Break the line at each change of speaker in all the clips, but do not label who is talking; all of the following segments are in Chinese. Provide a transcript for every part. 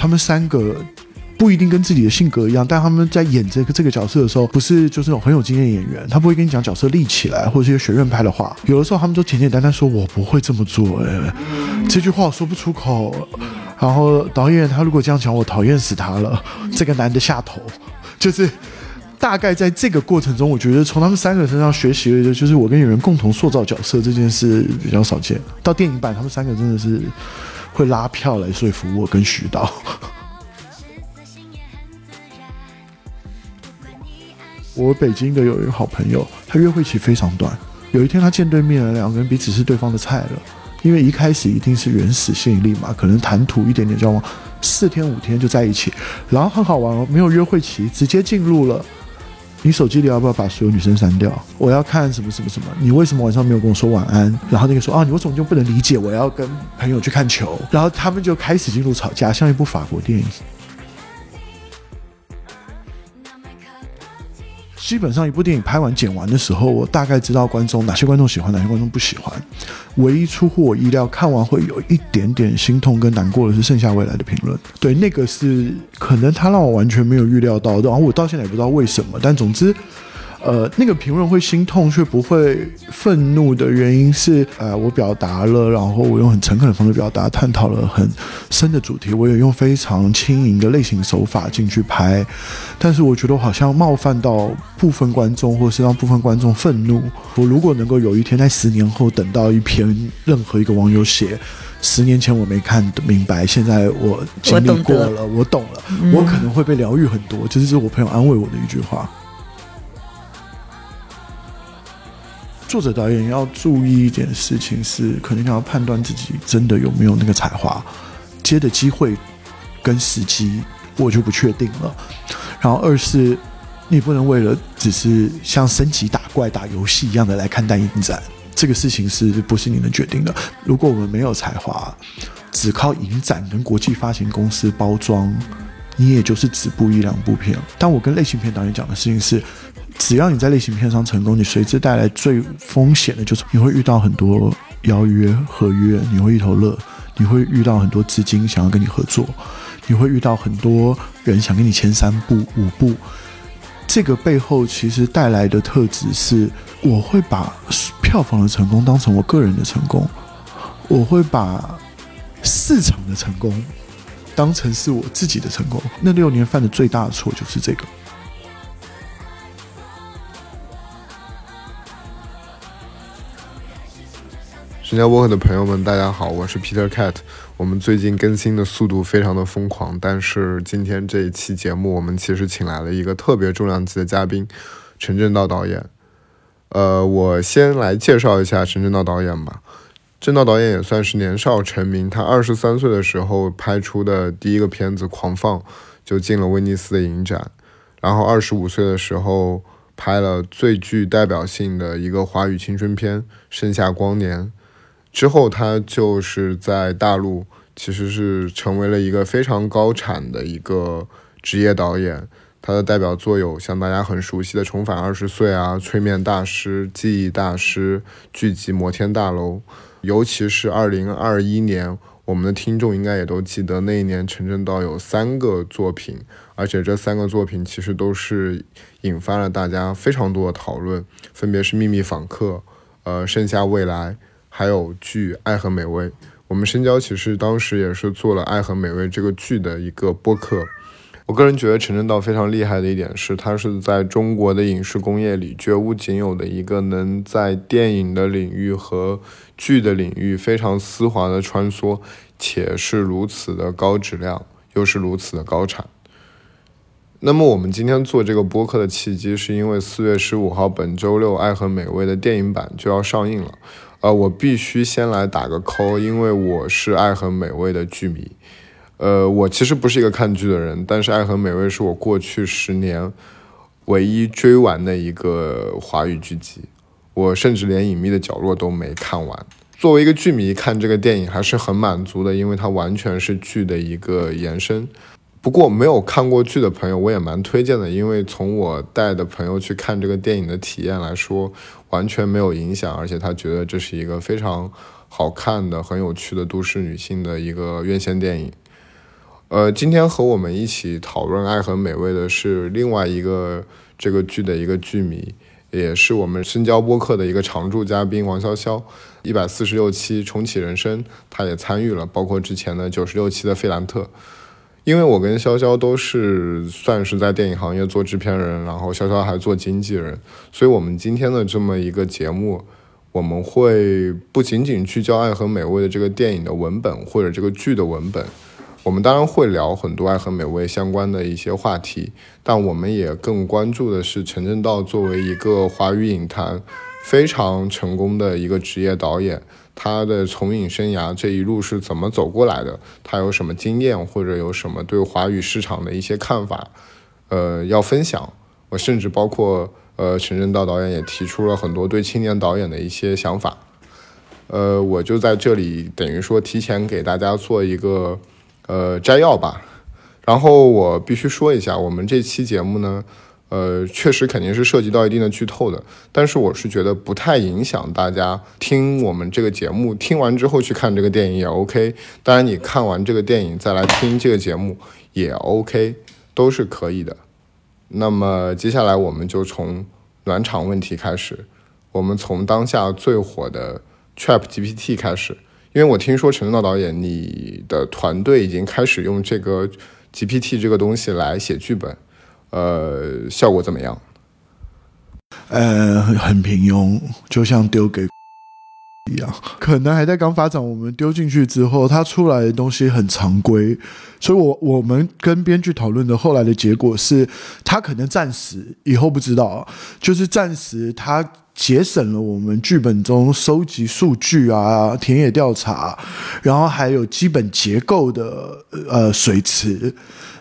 他们三个不一定跟自己的性格一样，但他们在演这个这个角色的时候，不是就是那种很有经验演员，他不会跟你讲角色立起来或者一些学院派的话，有的时候他们都简简单单说“我不会这么做”，这句话我说不出口。然后导演他如果这样讲，我讨厌死他了。这个男的下头，就是大概在这个过程中，我觉得从他们三个身上学习的，就是我跟演员共同塑造角色这件事比较少见。到电影版，他们三个真的是会拉票来说服我跟徐导。我北京的有一个好朋友，他约会期非常短。有一天他见对面了，两个人彼此是对方的菜了。因为一开始一定是原始吸引力嘛，可能谈吐一点点交往，四天五天就在一起，然后很好玩哦，没有约会期，直接进入了。你手机里要不要把所有女生删掉？我要看什么什么什么？你为什么晚上没有跟我说晚安？然后那个说啊，你为什么就不能理解我要跟朋友去看球？然后他们就开始进入吵架，像一部法国电影。基本上一部电影拍完剪完的时候，我大概知道观众哪些观众喜欢，哪些观众不喜欢。唯一出乎我意料，看完会有一点点心痛跟难过的是《剩下未来》的评论。对，那个是可能他让我完全没有预料到，然后我到现在也不知道为什么。但总之。呃，那个评论会心痛却不会愤怒的原因是，呃，我表达了，然后我用很诚恳的方式表达，探讨了很深的主题，我也用非常轻盈的类型手法进去拍，但是我觉得我好像冒犯到部分观众，或是让部分观众愤怒。我如果能够有一天在十年后等到一篇任何一个网友写，十年前我没看明白，现在我经历过了，我懂了，我可能会被疗愈很多。这是我朋友安慰我的一句话。作者导演要注意一点事情是，可能要判断自己真的有没有那个才华，接的机会跟时机，我就不确定了。然后二是，你不能为了只是像升级打怪打游戏一样的来看待影展，这个事情是不是你能决定的？如果我们没有才华，只靠影展跟国际发行公司包装，你也就是止步一两部片。但我跟类型片导演讲的事情是。只要你在类型片上成功，你随之带来最风险的就是你会遇到很多邀约合约，你会一头热，你会遇到很多资金想要跟你合作，你会遇到很多人想跟你签三部五部。这个背后其实带来的特质是，我会把票房的成功当成我个人的成功，我会把市场的成功当成是我自己的成功。那六年犯的最大的错就是这个。
新加坡的朋友们，大家好，我是 Peter Cat。我们最近更新的速度非常的疯狂，但是今天这一期节目，我们其实请来了一个特别重量级的嘉宾，陈正道导演。呃，我先来介绍一下陈正道导演吧。正道导演也算是年少成名，他二十三岁的时候拍出的第一个片子《狂放》就进了威尼斯的影展，然后二十五岁的时候拍了最具代表性的一个华语青春片《盛夏光年》。之后，他就是在大陆，其实是成为了一个非常高产的一个职业导演。他的代表作有像大家很熟悉的《重返二十岁》啊，《催眠大师》《记忆大师》剧集《摩天大楼》。尤其是二零二一年，我们的听众应该也都记得，那一年陈正道有三个作品，而且这三个作品其实都是引发了大家非常多的讨论，分别是《秘密访客》、呃，《盛夏未来》。还有剧《爱很美味》，我们深交其实当时也是做了《爱很美味》这个剧的一个播客。我个人觉得陈正道非常厉害的一点是，他是在中国的影视工业里绝无仅有的一个能在电影的领域和剧的领域非常丝滑的穿梭，且是如此的高质量，又是如此的高产。那么我们今天做这个播客的契机，是因为四月十五号本周六《爱很美味》的电影版就要上映了。呃，我必须先来打个 call，因为我是《爱很美味》的剧迷。呃，我其实不是一个看剧的人，但是《爱很美味》是我过去十年唯一追完的一个华语剧集。我甚至连《隐秘的角落》都没看完。作为一个剧迷，看这个电影还是很满足的，因为它完全是剧的一个延伸。不过没有看过剧的朋友，我也蛮推荐的，因为从我带的朋友去看这个电影的体验来说，完全没有影响，而且他觉得这是一个非常好看的、很有趣的都市女性的一个院线电影。呃，今天和我们一起讨论《爱很美味》的是另外一个这个剧的一个剧迷，也是我们深交播客的一个常驻嘉宾王潇潇。一百四十六期重启人生，他也参与了，包括之前的九十六期的费兰特。因为我跟潇潇都是算是在电影行业做制片人，然后潇潇还做经纪人，所以我们今天的这么一个节目，我们会不仅仅聚焦《爱很美味》的这个电影的文本或者这个剧的文本，我们当然会聊很多《爱和美味》相关的一些话题，但我们也更关注的是陈正道作为一个华语影坛非常成功的一个职业导演。他的从影生涯这一路是怎么走过来的？他有什么经验，或者有什么对华语市场的一些看法？呃，要分享。我甚至包括呃，陈正道导演也提出了很多对青年导演的一些想法。呃，我就在这里等于说提前给大家做一个呃摘要吧。然后我必须说一下，我们这期节目呢。呃，确实肯定是涉及到一定的剧透的，但是我是觉得不太影响大家听我们这个节目，听完之后去看这个电影也 OK。当然，你看完这个电影再来听这个节目也 OK，都是可以的。那么接下来我们就从暖场问题开始，我们从当下最火的 Trap GPT 开始，因为我听说陈正道导演，你的团队已经开始用这个 GPT 这个东西来写剧本。呃，效果怎么样？
呃，很平庸，就像丢给一样，可能还在刚发展。我们丢进去之后，它出来的东西很常规，所以我我们跟编剧讨论的后来的结果是，它可能暂时以后不知道，就是暂时它节省了我们剧本中收集数据啊、田野调查，然后还有基本结构的呃水池。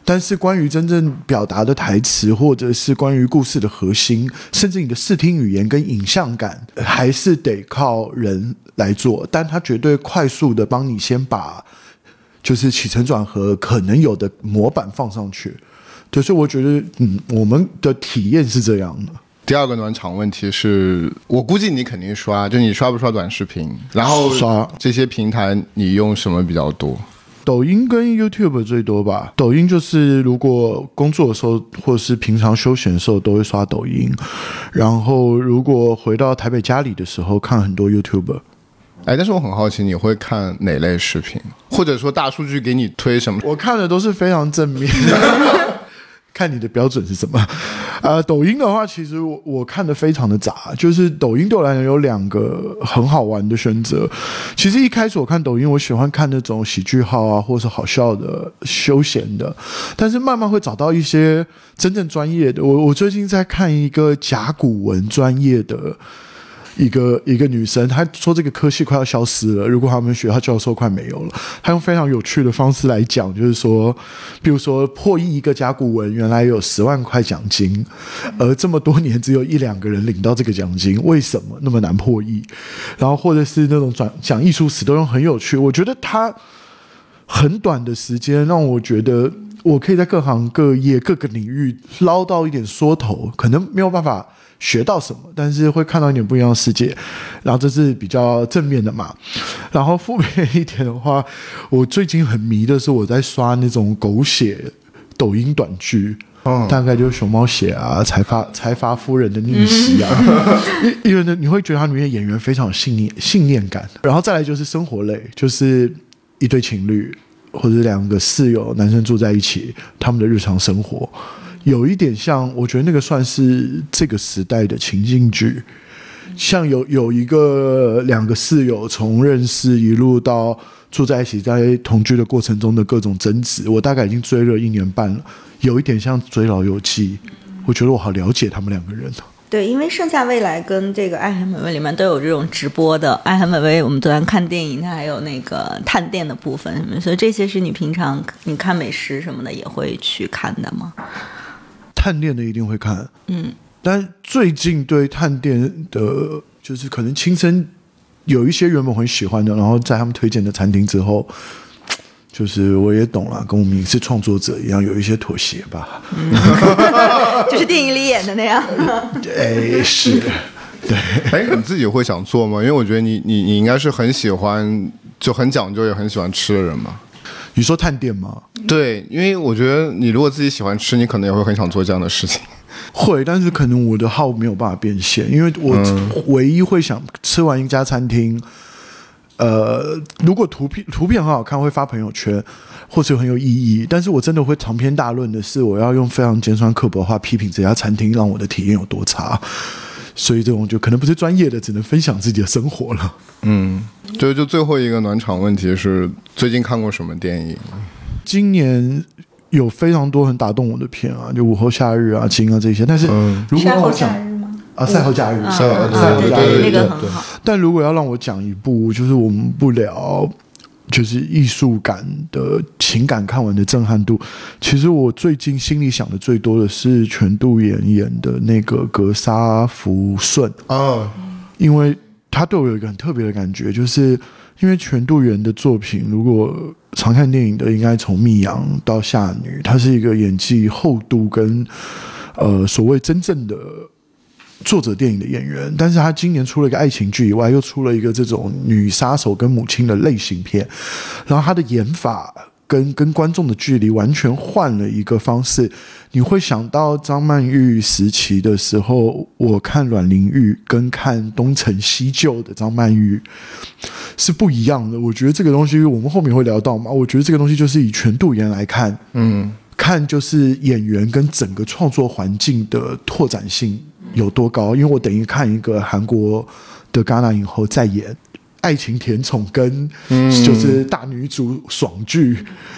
但是关于真正表达的台词，或者是关于故事的核心，甚至你的视听语言跟影像感，还是得靠人来做。但他绝对快速的帮你先把，就是起承转合可能有的模板放上去。就是我觉得，嗯，我们的体验是这样的。
第二个暖场问题是我估计你肯定刷，就你刷不刷短视频？然后
刷
这些平台，你用什么比较多？
抖音跟 YouTube 最多吧。抖音就是如果工作的时候，或者是平常休闲的时候，都会刷抖音。然后如果回到台北家里的时候，看很多 YouTube。
哎，但是我很好奇，你会看哪类视频？或者说大数据给你推什么？
我看的都是非常正面。看你的标准是什么？呃，抖音的话，其实我我看的非常的杂，就是抖音对我来讲有两个很好玩的选择。其实一开始我看抖音，我喜欢看那种喜剧号啊，或者是好笑的、休闲的，但是慢慢会找到一些真正专业的。我我最近在看一个甲骨文专业的。一个一个女生，她说这个科系快要消失了，如果他们学校教授快没有了，她用非常有趣的方式来讲，就是说，比如说破译一个甲骨文，原来有十万块奖金，而这么多年只有一两个人领到这个奖金，为什么那么难破译？然后或者是那种转讲艺术史都用很有趣，我觉得他很短的时间让我觉得我可以在各行各业各个领域捞到一点缩头，可能没有办法。学到什么，但是会看到一点不一样的世界，然后这是比较正面的嘛。然后负面一点的话，我最近很迷的是我在刷那种狗血抖音短剧，嗯，大概就是熊猫血啊、财阀财阀夫人的逆袭啊，因因为呢，你会觉得它里面演员非常有信念信念感。然后再来就是生活类，就是一对情侣或者两个室友，男生住在一起，他们的日常生活。有一点像，我觉得那个算是这个时代的情境剧，像有有一个两个室友从认识一路到住在一起，在同居的过程中的各种争执，我大概已经追了一年半了，有一点像追老友记，我觉得我好了解他们两个人
对，因为《盛夏未来》跟这个《爱很美味》里面都有这种直播的，《爱很美味》我们昨天看电影，它还有那个探店的部分什么，所以这些是你平常你看美食什么的也会去看的吗？
探店的一定会看，
嗯，
但最近对探店的，就是可能亲身有一些原本很喜欢的，然后在他们推荐的餐厅之后，就是我也懂了，跟我们影视创作者一样，有一些妥协吧，
就是电影里演的那样。
哎，是，对。
哎，你自己会想做吗？因为我觉得你你你应该是很喜欢，就很讲究，也很喜欢吃的人嘛。
你说探店吗？
对，因为我觉得你如果自己喜欢吃，你可能也会很想做这样的事情。
会，但是可能我的号没有办法变现，因为我唯一会想吃完一家餐厅，呃，如果图片图片很好看，会发朋友圈，或者很有意义。但是我真的会长篇大论的是，我要用非常尖酸刻薄的话批评这家餐厅，让我的体验有多差。所以这种就可能不是专业的，只能分享自己的生活了。
嗯，就就最后一个暖场问题是，最近看过什么电影？
今年有非常多很打动我的片啊，就午后夏日啊、金啊这些。但是如果让我讲
吗？
啊，赛后假日，
啊
赛后
啊
赛后假日，
对对那个很好。
但如果要让我讲一部，就是我们不聊，就是艺术感的情感看完的震撼度。其实我最近心里想的最多的是全度妍演的那个格杀福顺，
啊，
因为他对我有一个很特别的感觉，就是因为全度妍的作品，如果常看电影的，应该从《密阳》到《夏女》，她是一个演技厚度跟呃所谓真正的作者电影的演员，但是他今年除了一个爱情剧以外，又出了一个这种女杀手跟母亲的类型片，然后他的演法跟跟观众的距离完全换了一个方式。你会想到张曼玉时期的时候，我看阮玲玉跟看东成西就的张曼玉是不一样的。我觉得这个东西我们后面会聊到嘛。我觉得这个东西就是以全度妍来看，
嗯，
看就是演员跟整个创作环境的拓展性有多高。因为我等于看一个韩国的戛纳影后在演爱情甜宠跟就是大女主爽剧，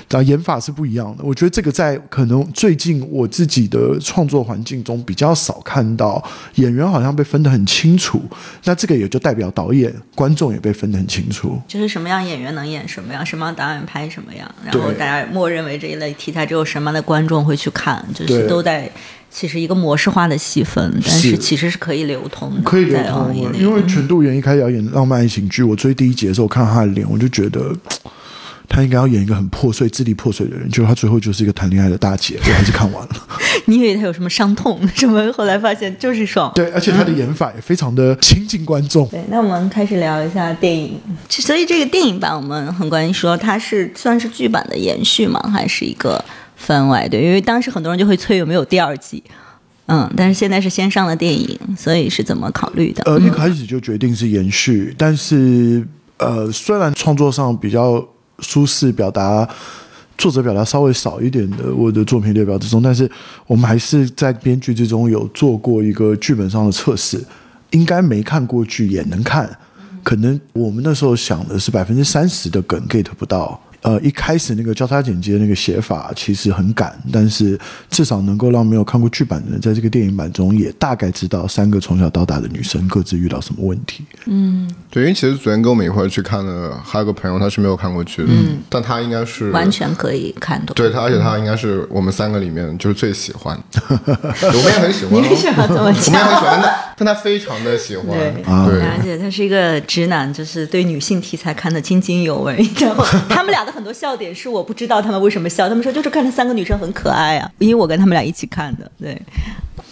然后演法是不一样的。我觉得这个在可能最近我自己的创作环境中比较少看到，演员好像被分得很清楚。那这个也就代表导演、观众也被分得很清楚。
就是什么样演员能演什么样，什么样导演拍什么样，然后大家默认为这一类题材只有什么样的观众会去看，就是都在其实一个模式化的细分，但是
是
其实是可以流通的，
可以流
在
通因为全度妍一开始要演浪漫爱情剧，我追第一集的时候，我看到他的脸，我就觉得 他应该要演一个很破碎、支离破碎的人，结果他最后就是一个谈恋爱的大姐，我还是看完了。
你以为他有什么伤痛什么，后来发现就是爽。
对，而且他的 演法也非常的亲近观众。
对，那我们开始聊一下电影。所以这个电影版，我们很关心说它是算是剧版的延续吗？还是一个番外？对，因为当时很多人就会催有没有第二季。嗯，但是现在是先上了电影，所以是怎么考虑的？
呃，一开始就决定是延续，但是呃，虽然创作上比较舒适，表达作者表达稍微少一点的我的作品列表之中，但是我们还是在编剧之中有做过一个剧本上的测试，应该没看过剧也能看，可能我们那时候想的是百分之三十的梗 get 不到。呃，一开始那个交叉剪接那个写法其实很赶，但是至少能够让没有看过剧版的人在这个电影版中也大概知道三个从小到大的女生各自遇到什么问题。
嗯对，因为其实昨天跟我们一块去看的还有个朋友，他是没有看过剧的，但他应该是
完全可以看懂。
对他，而且他应该是我们三个里面就是最喜欢，我们也很喜欢哦，
你为什么这么
我们也很？喜欢，但他 但他非常的喜欢，
对，
对
而且他是一个直男，就是对女性题材看得津津有味。然后他们俩的很多笑点是我不知道他们为什么笑，他们说就是看这三个女生很可爱啊，因为我跟他们俩一起看的。对，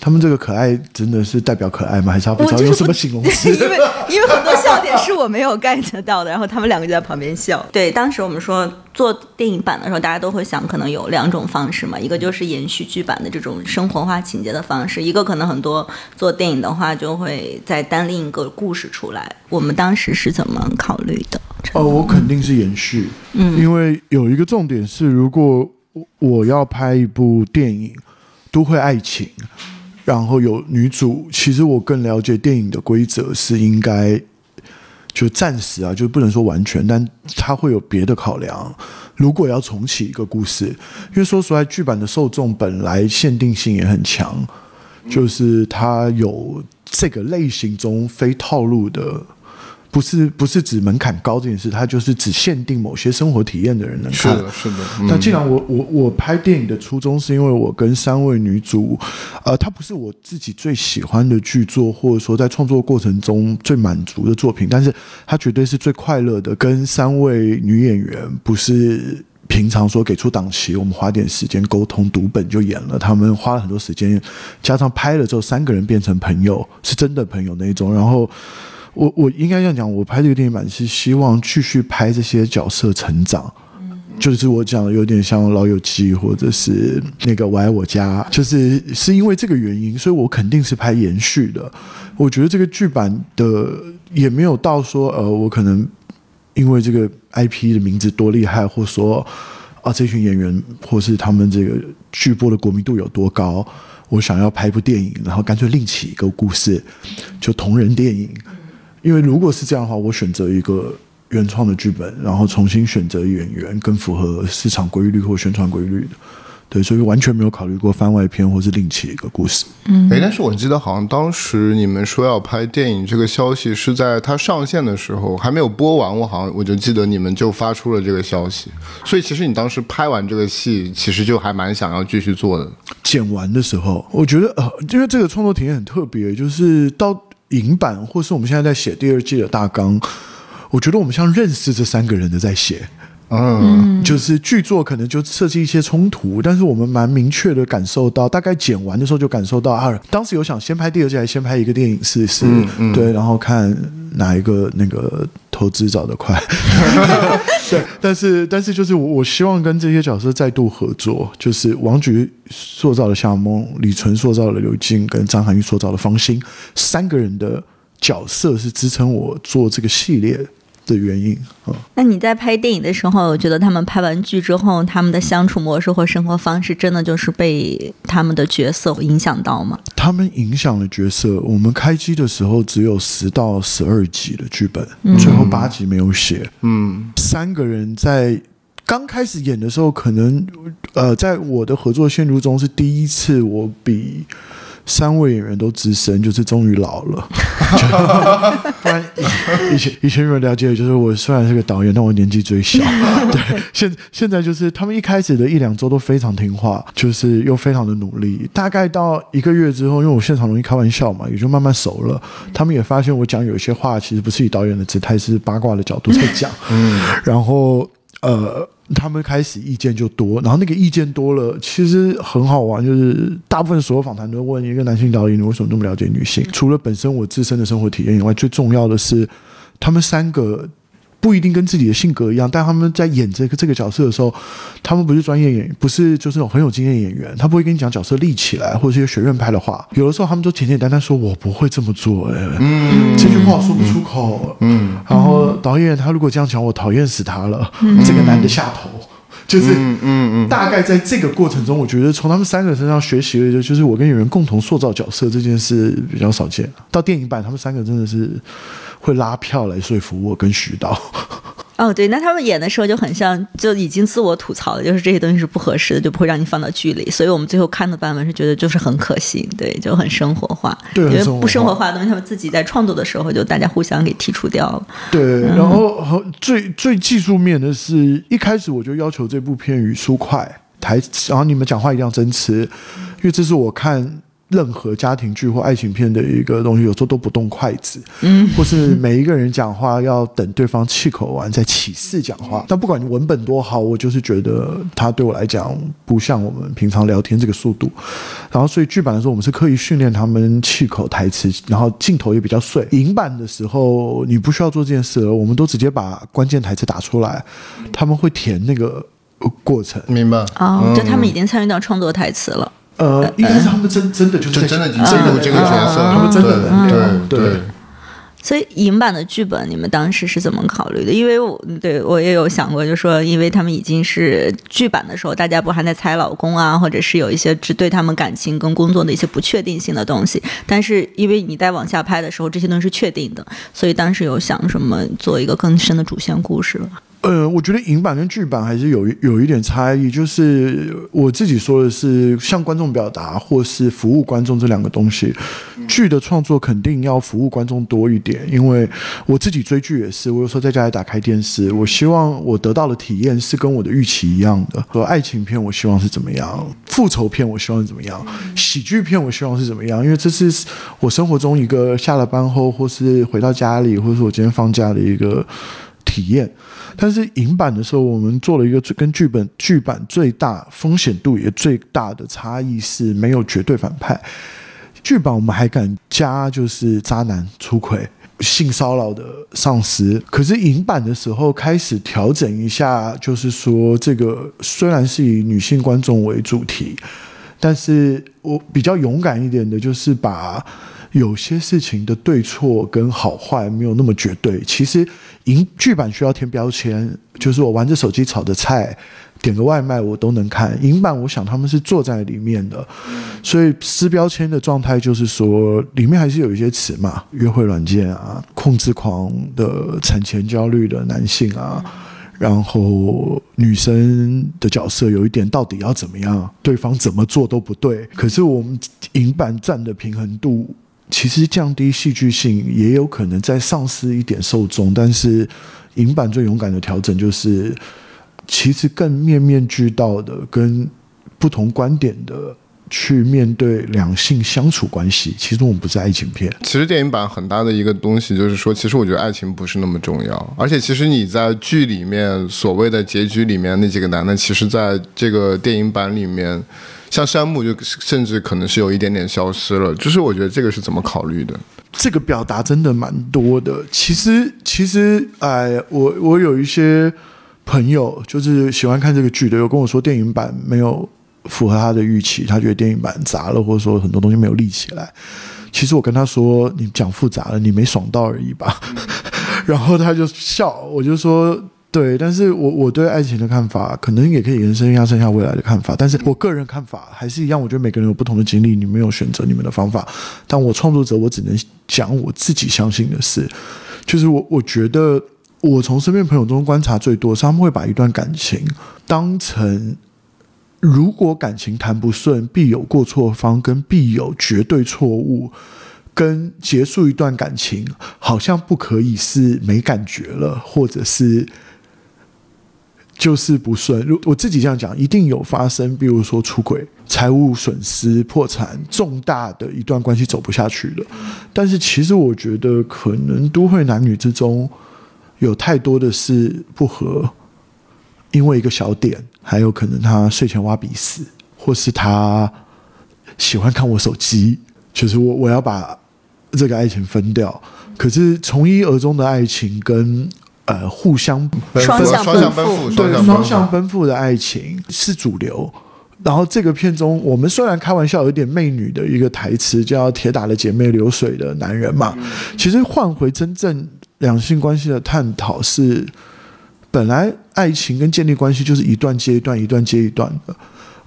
他们这个可爱真的是代表可爱吗？还是他不知道用什么形容词？
因为因为很多笑点是我没有 get 到的，然后他们两个就在旁边笑。对，当时我们说做电影版的时候，大家都会想，可能有两种方式嘛，一个就是延续剧版的这种生活化情节的方式，一个可能很多做电影的话就会再单另一个故事出来。我们当时是怎么考虑的？
哦，我肯定是延续，嗯，因为有一个重点是，如果我要拍一部电影，都会爱情，然后有女主，其实我更了解电影的规则是应该。就暂时啊，就不能说完全，但它会有别的考量。如果要重启一个故事，因为说实话，剧版的受众本来限定性也很强，就是它有这个类型中非套路的，不是不是指门槛高这件事，它就是只限定某些生活体验的人能看。
是的，是的，嗯
那既然我我我拍电影的初衷是因为我跟三位女主，呃，它不是我自己最喜欢的剧作，或者说在创作过程中最满足的作品，但是它绝对是最快乐的。跟三位女演员不是平常说给出档期，我们花点时间沟通读本就演了，他们花了很多时间，加上拍了之后三个人变成朋友，是真的朋友那一种，然后。我我应该这样讲，我拍这个电影版是希望继续拍这些角色成长，就是我讲的有点像《老友记》或者是那个《我爱我家》，就是是因为这个原因，所以我肯定是拍延续的。我觉得这个剧版的也没有到说，呃，我可能因为这个 IP 的名字多厉害，或说啊这群演员或是他们这个剧播的国民度有多高，我想要拍一部电影，然后干脆另起一个故事，就同人电影。因为如果是这样的话，我选择一个原创的剧本，然后重新选择演员，更符合市场规律或宣传规律的。对，所以完全没有考虑过番外篇或是另起一个故事。
嗯哎，但是我记得好像当时你们说要拍电影这个消息是在它上线的时候还没有播完，我好像我就记得你们就发出了这个消息。所以其实你当时拍完这个戏，其实就还蛮想要继续做的。
剪完的时候，我觉得呃，因为这个创作体验很特别，就是到影版或是我们现在在写第二季的大纲，我觉得我们像认识这三个人的在写。
嗯，
就是剧作可能就设计一些冲突，但是我们蛮明确的感受到，大概剪完的时候就感受到啊，当时有想先拍第二季还是先拍一个电影试试，对，然后看哪一个那个投资找得快，对，但是但是就是我我希望跟这些角色再度合作，就是王菊塑造的夏梦，李纯塑造的刘静，跟张涵予塑造的方心，三个人的角色是支撑我做这个系列。的原因啊，
那你在拍电影的时候，我觉得他们拍完剧之后，他们的相处模式或生活方式，真的就是被他们的角色影响到吗？
他们影响了角色。我们开机的时候只有十到十二集的剧本，最后八集没有写。
嗯，
三个人在刚开始演的时候，可能呃，在我的合作线路中是第一次，我比。三位演员都资深，就是终于老了。不然以前以前有人了解，就是我虽然是个导演，但我年纪最小。对，现现在就是他们一开始的一两周都非常听话，就是又非常的努力。大概到一个月之后，因为我现场容易开玩笑嘛，也就慢慢熟了。他们也发现我讲有些话，其实不是以导演的姿态，是八卦的角度在讲。嗯，然后呃。他们开始意见就多，然后那个意见多了，其实很好玩。就是大部分所有访谈都问一个男性导演，你为什么那么了解女性？除了本身我自身的生活体验以外，最重要的是他们三个。不一定跟自己的性格一样，但他们在演这个这个角色的时候，他们不是专业演员，不是就是那种很有经验演员，他不会跟你讲角色立起来，或者是学院派的话。有的时候他们都简简单单说：“我不会这么做。”哎，嗯，这句话说不出口。嗯，然后导演他如果这样讲，我讨厌死他了。嗯这个男的下头，就是嗯嗯，大概在这个过程中，我觉得从他们三个身上学习的，就是我跟演员共同塑造角色这件事比较少见。到电影版，他们三个真的是。会拉票来说服我跟徐导。
哦，对，那他们演的时候就很像，就已经自我吐槽了，就是这些东西是不合适的，就不会让你放到剧里。所以我们最后看的版本是觉得就是很可信，对，就很生活化。
对，因
为不生活化的东西，他们自己在创作的时候就大家互相给剔除掉了。
对，然后最最技术面的是一开始我就要求这部片语速快，台词，然后你们讲话一定要真词，因为这是我看。任何家庭剧或爱情片的一个东西，有时候都不动筷子，嗯，或是每一个人讲话要等对方气口完再起势讲话。但不管你文本多好，我就是觉得它对我来讲不像我们平常聊天这个速度。然后，所以剧版的时候，我们是刻意训练他们气口台词，然后镜头也比较碎。影版的时候，你不需要做这件事了，我们都直接把关键台词打出来，他们会填那个过程。
明白？
哦，就他们已经参与到创作台词了。
呃，应该是他们真真的就是
真的进入这个角色，
他们真的
对对。
所以影版的剧本，你们当时是怎么考虑的？因为我对。我也有想过，就说因为他们已经是剧版的时候，大家不还在猜老公啊，或者是有一些只对。他们感情跟工作的一些不确定性的东西。但是因为你在往下拍的时候，这些东西是确定的，所以当时有想什么做一个更深的主线故事了。
呃，我觉得影版跟剧版还是有有一点差异，就是我自己说的是向观众表达或是服务观众这两个东西。剧的创作肯定要服务观众多一点，因为我自己追剧也是，我有时候在家里打开电视，我希望我得到的体验是跟我的预期一样的。和爱情片我希望是怎么样，复仇片我希望是怎么样，喜剧片我希望是怎么样，因为这是我生活中一个下了班后或是回到家里，或者是我今天放假的一个体验。但是影版的时候，我们做了一个跟剧本剧版最大风险度也最大的差异是没有绝对反派。剧版我们还敢加就是渣男出轨，性骚扰的上司。可是影版的时候开始调整一下，就是说这个虽然是以女性观众为主题，但是我比较勇敢一点的，就是把有些事情的对错跟好坏没有那么绝对。其实银剧版需要填标签，就是我玩着手机炒的菜。点个外卖我都能看，银版我想他们是坐在里面的，所以撕标签的状态就是说，里面还是有一些词嘛，约会软件啊，控制狂的产前焦虑的男性啊，然后女生的角色有一点到底要怎么样，对方怎么做都不对，可是我们银版站的平衡度其实降低戏剧性，也有可能再丧失一点受众，但是影版最勇敢的调整就是。其实更面面俱到的，跟不同观点的去面对两性相处关系。其实我们不是爱情片。
其实电影版很大的一个东西就是说，其实我觉得爱情不是那么重要。而且其实你在剧里面所谓的结局里面那几个男的，其实在这个电影版里面，像山姆就甚至可能是有一点点消失了。就是我觉得这个是怎么考虑的？
这个表达真的蛮多的。其实其实哎，我我有一些。朋友就是喜欢看这个剧的，有跟我说电影版没有符合他的预期，他觉得电影版杂了，或者说很多东西没有立起来。其实我跟他说，你讲复杂了，你没爽到而已吧。然后他就笑，我就说对，但是我我对爱情的看法，可能也可以延伸一下剩下未来的看法。但是我个人看法还是一样，我觉得每个人有不同的经历，你们有选择你们的方法。但我创作者，我只能讲我自己相信的事，就是我我觉得。我从身边朋友中观察最多，是他们会把一段感情当成，如果感情谈不顺，必有过错方，跟必有绝对错误，跟结束一段感情，好像不可以是没感觉了，或者是就是不顺。如我自己这样讲，一定有发生，比如说出轨、财务损失、破产，重大的一段关系走不下去了。但是其实我觉得，可能都会男女之中。有太多的是不和，因为一个小点，还有可能他睡前挖鼻屎，或是他喜欢看我手机，就是我我要把这个爱情分掉。可是从一而终的爱情跟呃互相
双向奔
赴，
对双向奔赴的爱情是主流。然后这个片中，我们虽然开玩笑有点媚女的一个台词，叫“铁打的姐妹流水的男人”嘛，其实换回真正。两性关系的探讨是，本来爱情跟建立关系就是一段接一段，一段接一段的。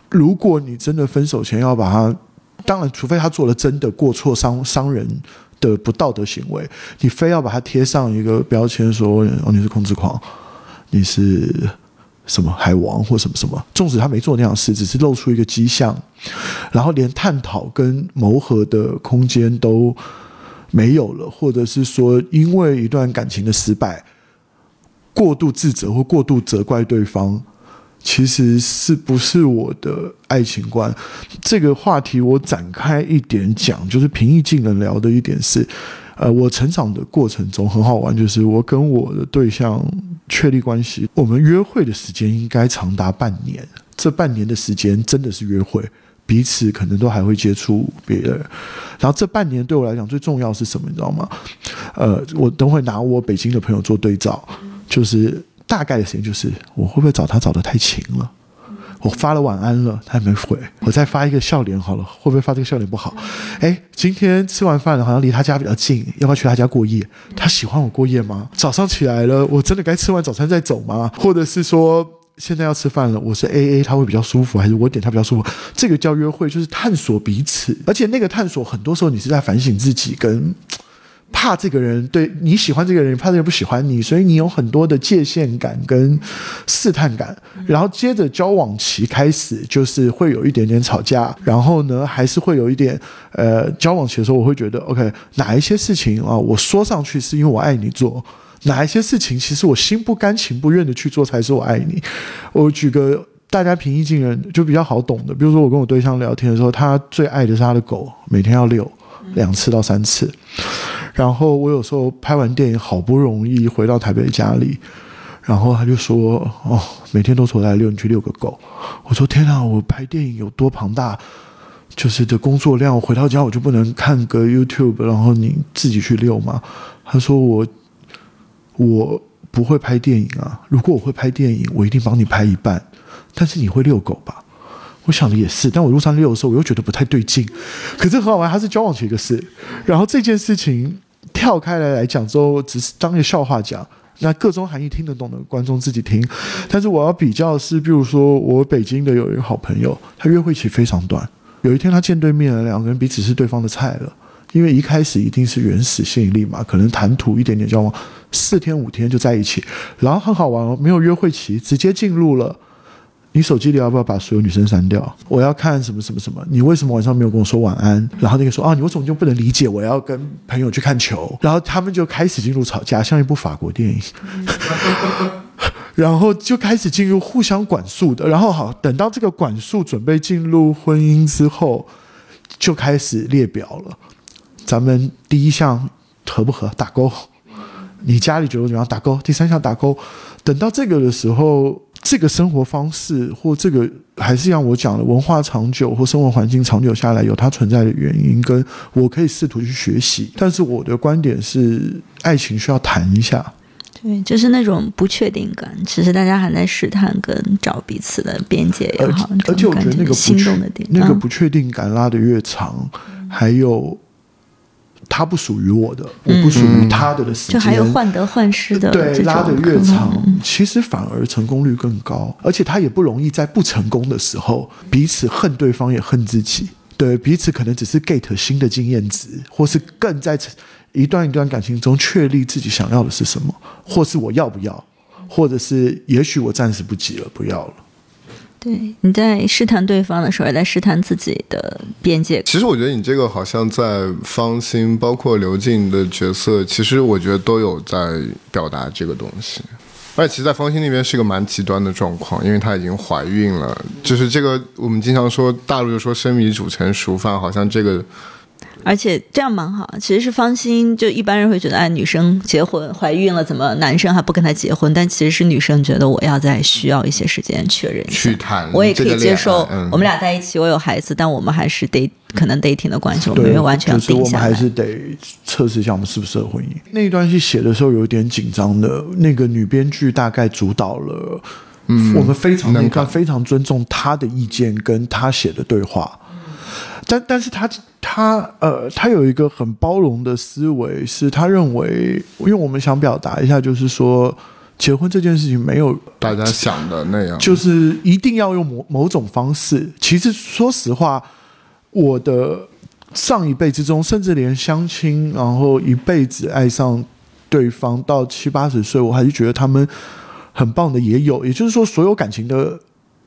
如果你真的分手前要把它，当然，除非他做了真的过错、伤伤人的不道德行为，你非要把它贴上一个标签，说哦你是控制狂，你是什么海王或什么什么。纵使他没做那样事，只是露出一个迹象，然后连探讨跟谋合的空间都。没有了，或者是说，因为一段感情的失败，过度自责或过度责怪对方，其实是不是我的爱情观？这个话题我展开一点讲，就是平易近人聊的一点是，呃，我成长的过程中很好玩，就是我跟我的对象确立关系，我们约会的时间应该长达半年，这半年的时间真的是约会。彼此可能都还会接触别人，然后这半年对我来讲最重要是什么？你知道吗？呃，我等会拿我北京的朋友做对照，就是大概的时间就是我会不会找他找的太勤了？我发了晚安了，他还没回，我再发一个笑脸好了，会不会发这个笑脸不好？哎，今天吃完饭了，好像离他家比较近，要不要去他家过夜？他喜欢我过夜吗？早上起来了，我真的该吃完早餐再走吗？或者是说？现在要吃饭了，我是 A A，他会比较舒服，还是我点他比较舒服？这个叫约会，就是探索彼此，而且那个探索很多时候你是在反省自己，跟怕这个人对你喜欢这个人，怕这个人不喜欢你，所以你有很多的界限感跟试探感。然后接着交往期开始，就是会有一点点吵架，然后呢，还是会有一点呃，交往期的时候，我会觉得 OK，哪一些事情啊，我说上去是因为我爱你做。哪一些事情，其实我心不甘情不愿的去做，才是我爱你。我举个大家平易近人就比较好懂的，比如说我跟我对象聊天的时候，他最爱的是他的狗，每天要遛两次到三次。然后我有时候拍完电影，好不容易回到台北家里，然后他就说：“哦，每天都是我来遛你去遛个狗。”我说：“天啊，我拍电影有多庞大？”就是的工作量，我回到家我就不能看个 YouTube，然后你自己去遛吗？他说我我不会拍电影啊，如果我会拍电影，我一定帮你拍一半，但是你会遛狗吧？我想的也是，但我路上遛的时候，我又觉得不太对劲。可是很好玩，它是交往期一个事，然后这件事情跳开来来讲之后，只是当一个笑话讲。那各种含义听得懂的观众自己听，但是我要比较是，比如说我北京的有一个好朋友，他约会期非常短。有一天他见对面了，两个人彼此是对方的菜了，因为一开始一定是原始吸引力嘛，可能谈吐一点点交往，四天五天就在一起，然后很好玩哦，没有约会期，直接进入了。你手机里要不要把所有女生删掉？我要看什么什么什么？你为什么晚上没有跟我说晚安？然后那个说啊，你为什么就不能理解我要跟朋友去看球？然后他们就开始进入吵架，像一部法国电影，然后就开始进入互相管束的。然后好，等到这个管束准备进入婚姻之后，就开始列表了。咱们第一项合不合？打勾。你家里觉得怎么样？打勾。第三项打勾。等到这个的时候。这个生活方式，或这个还是像我讲的，文化长久或生活环境长久下来，有它存在的原因，跟我可以试图去学习。但是我的观点是，爱情需要谈一下。
对，就是那种不确定感，其实大家还在试探跟找彼此的边界也好。
而且我觉得那个
心动的点，
那个不确定感拉得越长，还有。他不属于我的，我不属于他的的时
间，就还有患得患失的，
对，拉得越长，其实反而成功率更高，而且他也不容易在不成功的时候彼此恨对方也恨自己，对彼此可能只是 get 新的经验值，或是更在一段一段感情中确立自己想要的是什么，或是我要不要，或者是也许我暂时不急了，不要了。
对，你在试探对方的时候，也在试探自己的边界。
其实我觉得你这个好像在方心，包括刘静的角色，其实我觉得都有在表达这个东西。而且，其实，在方心那边是一个蛮极端的状况，因为她已经怀孕了。就是这个，我们经常说大陆就说生米煮成熟饭，好像这个。
而且这样蛮好，其实是芳心。就一般人会觉得，哎，女生结婚怀孕了，怎么男生还不跟她结婚？但其实是女生觉得，我要再需要一些时间确认一
下。谈，
我也可以接受，我们俩在一起，我有孩子，但我们还是得可能 dating 的关系，我们没有完全定
下来。我们还是得测试一下我们适不适合婚姻。那一段戏写的时候有点紧张的，那个女编剧大概主导了，嗯，我们非常那段非常尊重她的意见跟她写的对话。但但是他他呃他有一个很包容的思维，是他认为，因为我们想表达一下，就是说结婚这件事情没有
大家想的那样，
就是一定要用某某种方式。其实说实话，我的上一辈之中，甚至连相亲，然后一辈子爱上对方到七八十岁，我还是觉得他们很棒的，也有。也就是说，所有感情的。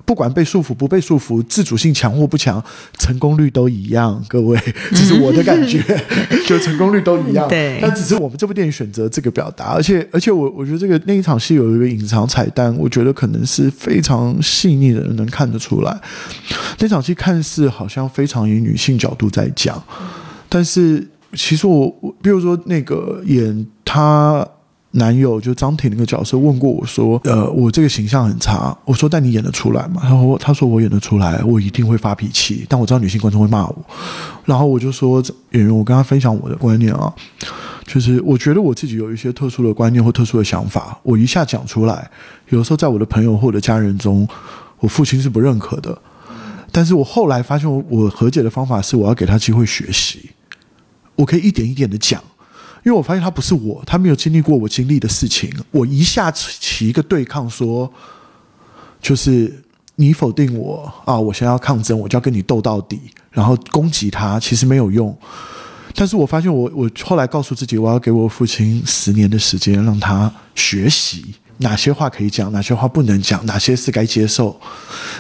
不管被束缚不被束缚，自主性强或不强，成功率都一样。各位，这是我的感觉，就成功率都一样。
对，
但只是我们这部电影选择这个表达，而且而且我我觉得这个那一场戏有一个隐藏彩蛋，我觉得可能是非常细腻的人能看得出来。那场戏看似好像非常以女性角度在讲，但是其实我我比如说那个演他。男友就张挺那个角色问过我说：“呃，我这个形象很差。”我说：“但你演得出来吗？”他说：“他说我演得出来，我一定会发脾气，但我知道女性观众会骂我。”然后我就说：“演员，我跟他分享我的观念啊，就是我觉得我自己有一些特殊的观念或特殊的想法，我一下讲出来，有时候在我的朋友或者家人中，我父亲是不认可的。但是我后来发现，我我和解的方法是，我要给他机会学习，我可以一点一点的讲。”因为我发现他不是我，他没有经历过我经历的事情。我一下起一个对抗，说就是你否定我啊，我想要抗争，我就要跟你斗到底，然后攻击他，其实没有用。但是我发现，我我后来告诉自己，我要给我父亲十年的时间，让他学习哪些话可以讲，哪些话不能讲，哪些是该接受。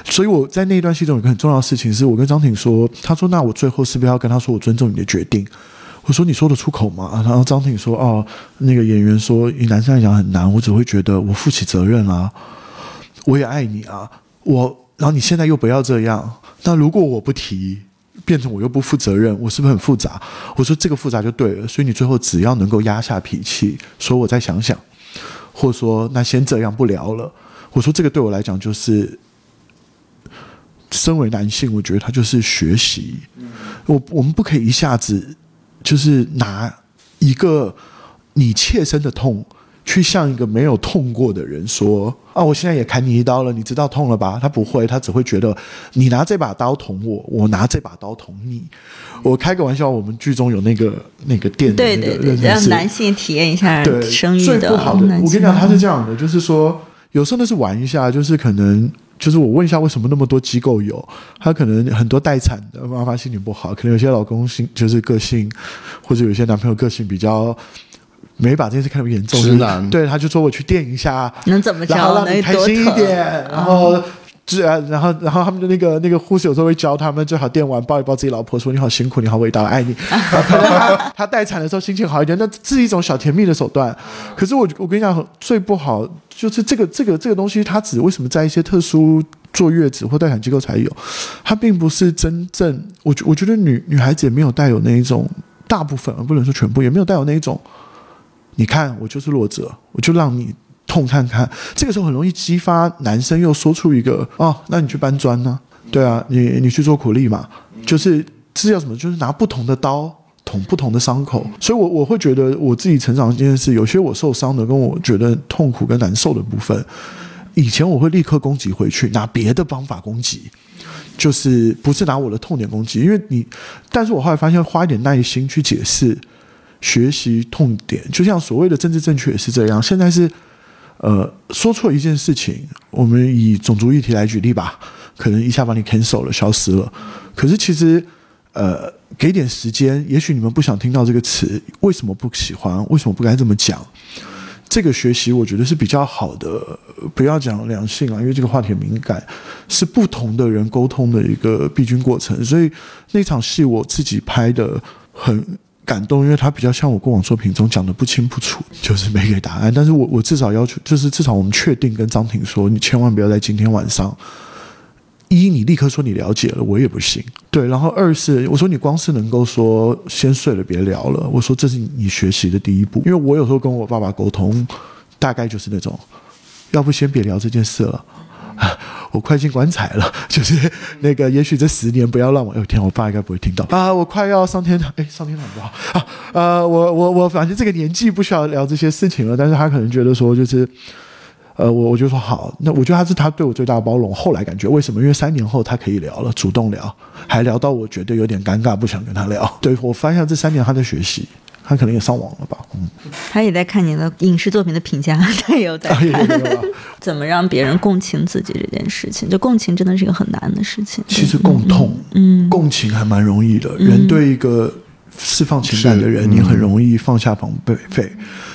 所以我在那一段戏中有个很重要的事情，是我跟张挺说，他说：“那我最后是不是要跟他说，我尊重你的决定？”我说你说得出口吗？然后张挺说：“哦，那个演员说，以男生来讲很难，我只会觉得我负起责任啊，我也爱你啊，我，然后你现在又不要这样，那如果我不提，变成我又不负责任，我是不是很复杂？我说这个复杂就对了，所以你最后只要能够压下脾气，说我再想想，或者说那先这样不聊了。我说这个对我来讲就是。”身为男性，我觉得他就是学习。我我们不可以一下子就是拿一个你切身的痛，去向一个没有痛过的人说啊，我现在也砍你一刀了，你知道痛了吧？他不会，他只会觉得你拿这把刀捅我，我拿这把刀捅你。我开个玩笑，我们剧中有那个那个店的
对
那个
对对，让男性体验一下
对，
生育
最不好的，我跟你讲，他是这样的，就是说，有时候那是玩一下，就是可能，就是我问一下，为什么那么多机构有？他可能很多待产的妈妈心情不好，可能有些老公性就是个性，或者有些男朋友个性比较。没把这件事看得严重，
直男
对，他就说我去垫一下，
能怎么着
然后让你开心一点，然后。是啊，然后，然后他们的那个那个护士有时候会教他们，最好电完抱一抱自己老婆，说你好辛苦，你好伟大，我爱你。然后可能他他待产的时候心情好一点，那是一种小甜蜜的手段。可是我我跟你讲，最不好就是这个这个这个东西，它只为什么在一些特殊坐月子或待产机构才有？它并不是真正，我觉我觉得女女孩子也没有带有那一种，大部分而不能说全部，也没有带有那一种。你看，我就是弱者，我就让你痛看看。这个时候很容易激发男生又说出一个哦，那你去搬砖呢、对啊，你你去做苦力嘛，就是这叫什么？就是拿不同的刀捅不同的伤口。所以我，我会觉得我自己成长这件事，有些我受伤的，跟我觉得痛苦跟难受的部分，以前我会立刻攻击回去，拿别的方法攻击。就是不是拿我的痛点攻击，因为你，但是我后来发现花一点耐心去解释、学习痛点，就像所谓的政治正确也是这样。现在是，呃，说错一件事情，我们以种族议题来举例吧，可能一下把你 cancel 了，消失了。可是其实，呃，给点时间，也许你们不想听到这个词，为什么不喜欢？为什么不该这么讲？这个学习我觉得是比较好的，不要讲良性啊，因为这个话题很敏感，是不同的人沟通的一个必经过程。所以那场戏我自己拍的很感动，因为它比较像我过往作品中讲的不清不楚，就是没给答案。但是我我至少要求，就是至少我们确定跟张婷说，你千万不要在今天晚上。一，你立刻说你了解了，我也不行。对，然后二是我说你光是能够说先睡了别聊了，我说这是你学习的第一步。因为我有时候跟我爸爸沟通，大概就是那种，要不先别聊这件事了。啊我快进棺材了，就是那个，也许这十年不要让我，有一天我爸应该不会听到啊，我快要上天堂，哎，上天堂不好啊，呃，我我我反正这个年纪不需要聊这些事情了，但是他可能觉得说就是。呃，我我就说好，那我觉得他是他对我最大的包容。后来感觉为什么？因为三年后他可以聊了，主动聊，还聊到我觉得有点尴尬，不想跟他聊。对我发现这三年他在学习，他可能也上网了吧？嗯，
他也在看你的影视作品的评价，他也有在看
啊。
怎么让别人共情自己这件事情。就共情真的是一个很难的事情。
其实共痛，
嗯，
共情还蛮容易的。人对一个释放情感的人，你很容易放下防备备。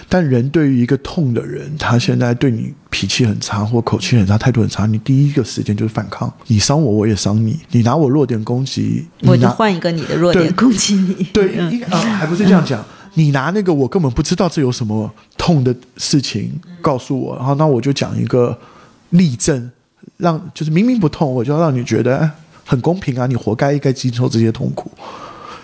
但人对于一个痛的人，他现在对你脾气很差，或口气很差，态度很差，你第一个时间就是反抗。你伤我，我也伤你。你拿我弱点攻击，
我就换一个你的弱点攻击你。
对，
嗯
一啊、还不是这样讲。你拿那个我根本不知道这有什么痛的事情告诉我，然后那我就讲一个例证，让就是明明不痛，我就要让你觉得哎很公平啊，你活该应该经受这些痛苦。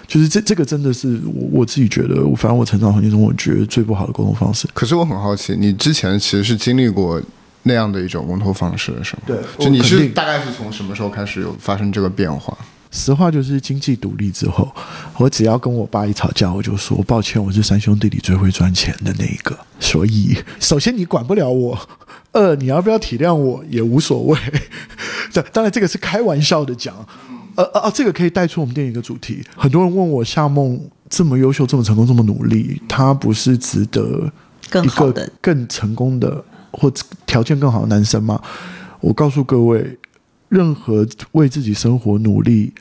就是这这个真的是我我自己觉得，反正我成长环境中，我觉得最不好的沟通方式。
可是我很好奇，你之前其实是经历过那样的一种沟通方式的，是吗？
对
就你是大概是从什么时候开始有发生这个变化？
实话就是经济独立之后，我只要跟我爸一吵架，我就说抱歉，我是三兄弟里最会赚钱的那一个。所以，首先你管不了我，二你要不要体谅我也无所谓。对，当然这个是开玩笑的讲。呃呃哦，这个可以带出我们电影一个主题。很多人问我夏梦这么优秀、这么成功、这么努力，他不是值得一个
更好的
更成功的或条件更好的男生吗？我告诉各位，任何为自己生活努力、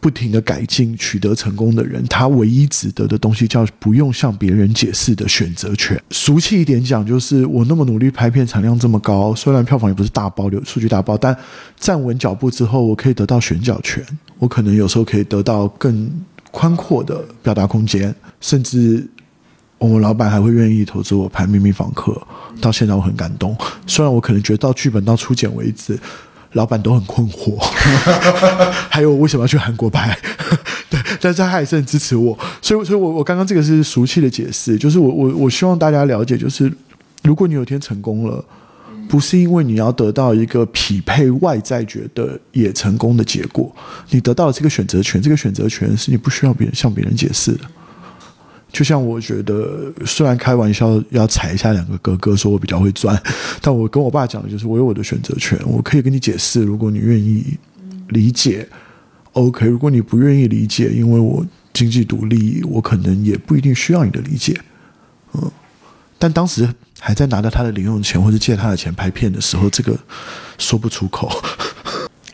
不停的改进、取得成功的人，他唯一值得的东西叫不用向别人解释的选择权。俗气一点讲，就是我那么努力拍片，产量这么高，虽然票房也不是大爆，流数据大爆，但站稳脚步之后，我可以得到选角权，我可能有时候可以得到更宽阔的表达空间，甚至我们老板还会愿意投资我拍《秘密访客》，到现在我很感动。虽然我可能觉得到剧本到初剪为止，老板都很困惑，还有为什么要去韩国拍？对，但是他还是很支持我，所以，所以我我刚刚这个是俗气的解释，就是我我我希望大家了解，就是如果你有一天成功了，不是因为你要得到一个匹配外在觉得也成功的结果，你得到了这个选择权，这个选择权是你不需要别人向别人解释的。就像我觉得，虽然开玩笑要踩一下两个哥哥，说我比较会钻，但我跟我爸讲的就是，我有我的选择权，我可以跟你解释，如果你愿意理解，OK；如果你不愿意理解，因为我经济独立，我可能也不一定需要你的理解。嗯，但当时还在拿着他的零用钱或者借他的钱拍片的时候，这个说不出口。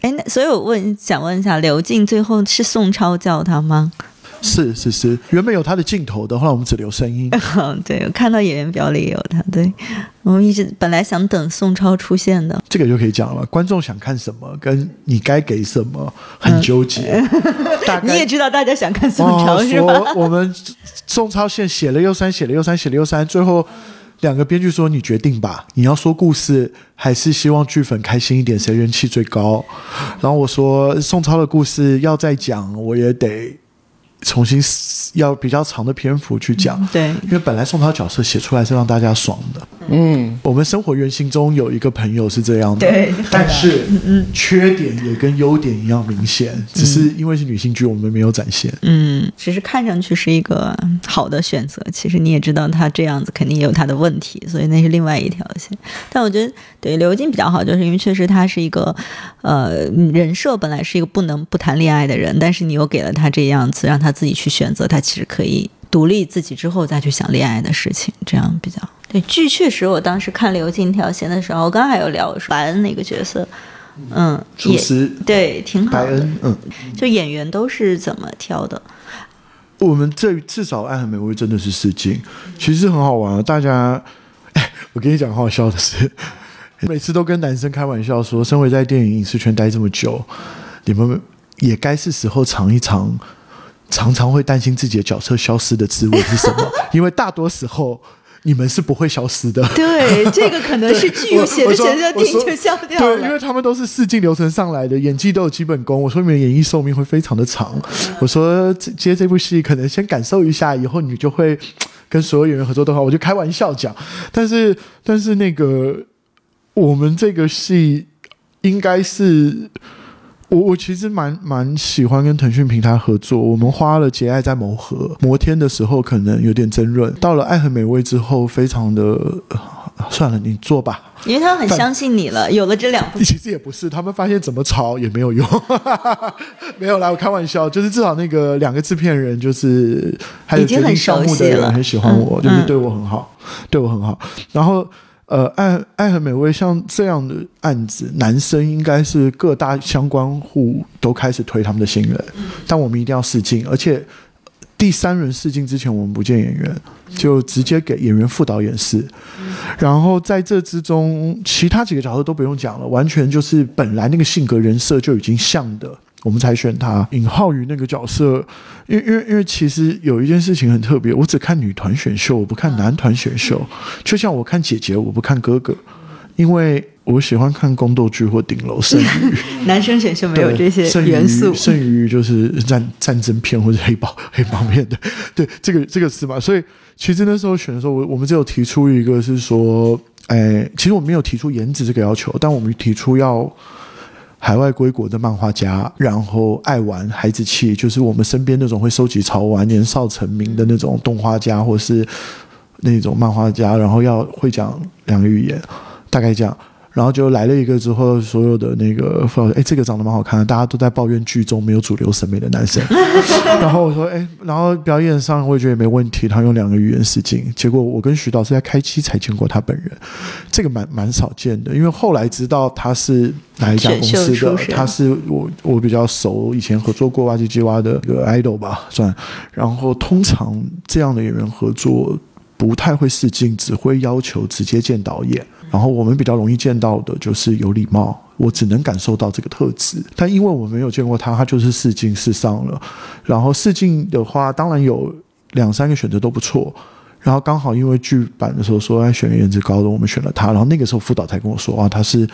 哎，那所以我问，想问一下，刘静最后是宋超叫他吗？
是是是，原本有他的镜头的，后来我们只留声音。
对，我看到演员表里有他。对，我们一直本来想等宋超出现的，
这个就可以讲了。观众想看什么，跟你该给什么，很纠结。
你也知道大家想看宋超是吧？
我们宋超现写了又删，写了又删，写了又删，最后两个编剧说：“你决定吧，你要说故事，还是希望剧粉开心一点？谁人气最高？”然后我说：“宋超的故事要再讲，我也得。”重新要比较长的篇幅去讲，
对，
因为本来宋涛角色写出来是让大家爽的，
嗯，
我们生活原型中有一个朋友是这样的，
对，
但是缺点也跟优点一样明显，只是因为是女性剧，我们没有展现，
嗯，只是看上去是一个好的选择，其实你也知道他这样子肯定也有他的问题，所以那是另外一条线。但我觉得对刘静比较好，就是因为确实他是一个呃人设本来是一个不能不谈恋爱的人，但是你又给了他这样子让他。自己去选择，他其实可以独立自己之后再去想恋爱的事情，这样比较对。剧确实，我当时看刘静条线的时候，我刚还有聊说白恩那个角色，嗯，
厨师
对挺好
的，嗯，
就演员都是怎么挑的？
我们这至少《爱很美味》真的是试镜，其实很好玩。大家，哎，我跟你讲，好笑的是，每次都跟男生开玩笑说，身为在电影影视圈待这么久，你们也该是时候尝一尝。常常会担心自己的角色消失的滋味是什么？因为大多时候你们是不会消失的。
对，这个可能是剧 写着写着电影就消掉
了。对，因为他们都是试镜流程上来的，演技都有基本功。我说你们演艺寿命会非常的长。我说接这部戏可能先感受一下，以后你就会跟所有演员合作的话，我就开玩笑讲。但是但是那个我们这个戏应该是。我我其实蛮蛮喜欢跟腾讯平台合作。我们花了节爱在磨合摩天的时候，可能有点争论。到了爱很美味之后，非常的算了，你做吧。
因为他很相信你了，有了这两部。
其实也不是，他们发现怎么吵也没有用。没有啦，我开玩笑，就是至少那个两个制片人，就是还有决定项目的人很喜欢我，就是对我很好，对我很好。然后。呃，爱爱很美味像这样的案子，男生应该是各大相关户都开始推他们的新人，但我们一定要试镜，而且第三轮试镜之前，我们不见演员，就直接给演员副导演试。然后在这之中，其他几个角色都不用讲了，完全就是本来那个性格人设就已经像的。我们才选他尹浩宇那个角色，因为因为因为其实有一件事情很特别，我只看女团选秀，我不看男团选秀。就像我看姐姐，我不看哥哥，因为我喜欢看宫斗剧或顶楼剩余。
男生选秀没有这些元素，
剩余就是战战争片或者黑帮 黑帮片的。对，这个这个是嘛？所以其实那时候选的时候，我我们只有提出一个是说，哎，其实我没有提出颜值这个要求，但我们提出要。海外归国的漫画家，然后爱玩孩子气，就是我们身边那种会收集潮玩、年少成名的那种动画家，或是那种漫画家，然后要会讲两个语言，大概这样。然后就来了一个之后，所有的那个，哎，这个长得蛮好看的，大家都在抱怨剧中没有主流审美的男生。然后我说，哎，然后表演上我也觉得没问题，他用两个语言试镜。结果我跟徐导是在开机才见过他本人，这个蛮蛮少见的。因为后来知道他是哪一家公司的，他是我我比较熟，以前合作过挖机机挖的一个 idol 吧，算。然后通常这样的演员合作不太会试镜，只会要求直接见导演。然后我们比较容易见到的就是有礼貌，我只能感受到这个特质。但因为我没有见过他，他就是试镜试上了。然后试镜的话，当然有两三个选择都不错。然后刚好因为剧版的时候说要选颜值高的，我们选了他。然后那个时候副导才跟我说啊，他是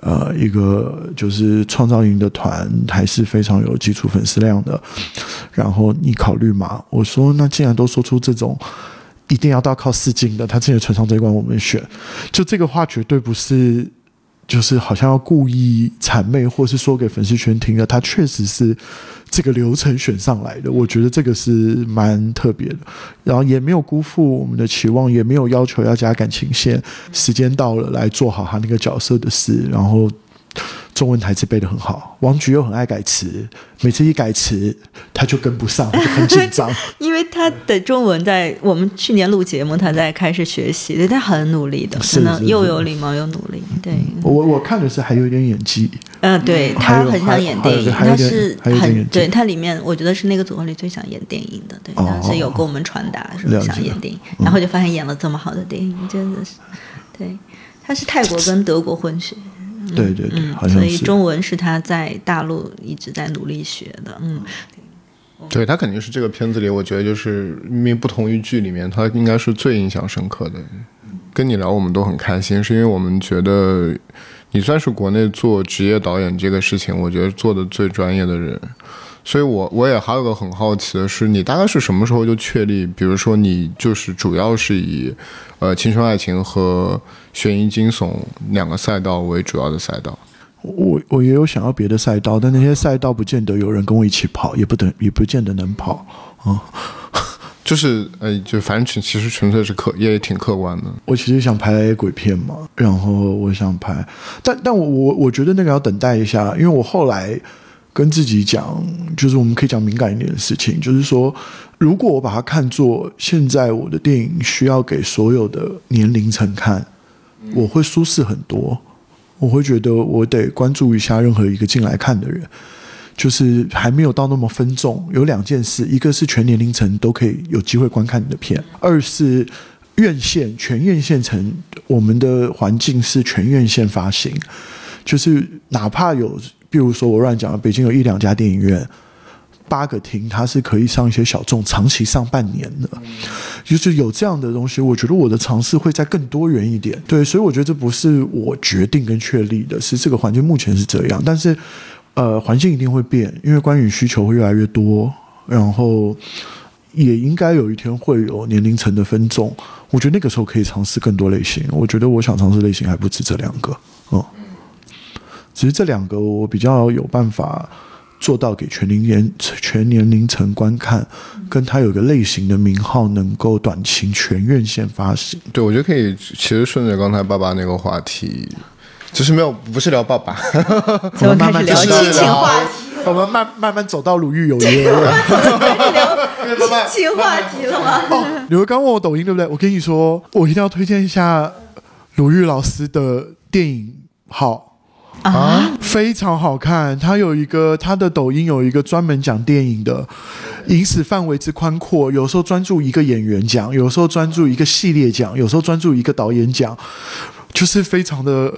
呃一个就是创造营的团，还是非常有基础粉丝量的。然后你考虑嘛？我说那既然都说出这种。一定要到靠四进的，他之前船上这一关我们选，就这个话绝对不是。就是好像要故意谄媚，或是说给粉丝圈听的，他确实是这个流程选上来的。我觉得这个是蛮特别的，然后也没有辜负我们的期望，也没有要求要加感情线。时间到了，来做好他那个角色的事，然后。中文台词背得很好，王菊又很爱改词，每次一改词他就跟不上，就很紧张。
因为他的中文在我们去年录节目，他在开始学习，对他很努力的，真的又有礼貌又努力。对，
我我看的是还有一点演技。
嗯，对他很想演电影，他是很对他里面，我觉得是那个组合里最想演电影的。对，当时有跟我们传达说想演电影，然后就发现演了这么好的电影，真的是。对，他是泰国跟德国混血。
对对对，
所以中文是他在大陆一直在努力学的。嗯，
对他肯定是这个片子里，我觉得就是因为不同于剧里面，他应该是最印象深刻的。跟你聊，我们都很开心，是因为我们觉得你算是国内做职业导演这个事情，我觉得做的最专业的人。所以，我我也还有个很好奇的是，你大概是什么时候就确立？比如说，你就是主要是以呃青春爱情和悬疑惊悚两个赛道为主要的赛道。
我我也有想要别的赛道，但那些赛道不见得有人跟我一起跑，也不等也不见得能跑啊。
就是呃，就反正其实纯粹是客，也挺客观的。
我其实想拍鬼片嘛，然后我想拍，但但我我我觉得那个要等待一下，因为我后来。跟自己讲，就是我们可以讲敏感一点的事情，就是说，如果我把它看作现在我的电影需要给所有的年龄层看，我会舒适很多。我会觉得我得关注一下任何一个进来看的人，就是还没有到那么分众。有两件事，一个是全年龄层都可以有机会观看你的片，二是院线全院线层，我们的环境是全院线发行，就是哪怕有。比如说，我乱讲了，北京有一两家电影院，八个厅，它是可以上一些小众，长期上半年的，就是有这样的东西。我觉得我的尝试会在更多元一点，对，所以我觉得这不是我决定跟确立的，是这个环境目前是这样。但是，呃，环境一定会变，因为关于需求会越来越多，然后也应该有一天会有年龄层的分众。我觉得那个时候可以尝试更多类型。我觉得我想尝试类型还不止这两个，嗯。其实这两个我比较有办法做到给全龄年全年龄层观看，跟它有个类型的名号能够短期全院线发行。
对，我觉得可以。其实顺着刚才爸爸那个话题，就是没有不是聊爸爸，
我们开始 聊亲情话题。
我们慢慢 慢走到鲁豫有约，
聊亲情话题了吗？哦，
你会刚问我抖音对不对？我跟你说，我一定要推荐一下鲁豫老师的电影号。
啊，
非常好看。他有一个他的抖音有一个专门讲电影的，影史范围之宽阔。有时候专注一个演员讲，有时候专注一个系列讲，有时候专注一个导演讲，就是非常的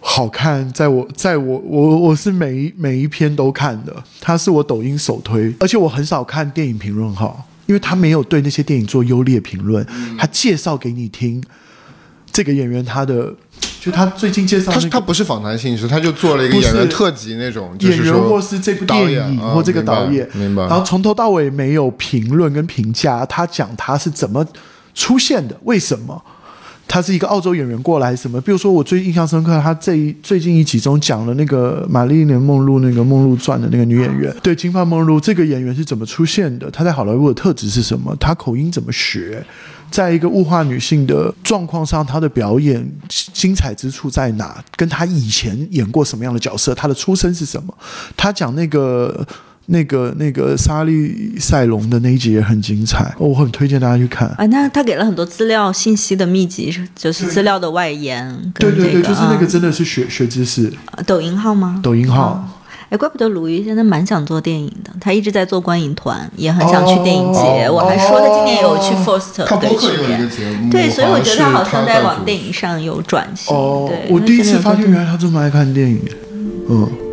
好看。在我在我我我是每一每一篇都看的，他是我抖音首推。而且我很少看电影评论号，因为他没有对那些电影做优劣评论，他介绍给你听这个演员他的。就他最近介绍，
他他不是访谈性质，他就做了一个演员特辑那种，
演员或是这部电影或这个导演，
明白？
然后从头到尾没有评论跟评价，他讲他是怎么出现的，为什么他是一个澳洲演员过来什么？比如说我最印象深刻，他这一最近一集中讲了那个《玛丽莲梦露》那个《梦露传》的那个女演员，对金发梦露这个演员是怎么出现的？她在好莱坞的特质是什么？她口音怎么学？在一个物化女性的状况上，她的表演精彩之处在哪？跟她以前演过什么样的角色？她的出身是什么？她讲那个、那个、那个莎莉赛隆的那一集也很精彩，我很推荐大家去看。
啊，那他给了很多资料信息的秘籍，就是资料的外延。
对对对，就是那个真的是学学知识。
抖音号吗？
抖音号。
哎，怪不得鲁豫现在蛮想做电影的，他一直在做观影团，也很想去电影节。我还说他今年有去 First 的去对，所以我觉得他好像在往电影上有转型。对，
我第一次发现原来他这么爱看电影，嗯。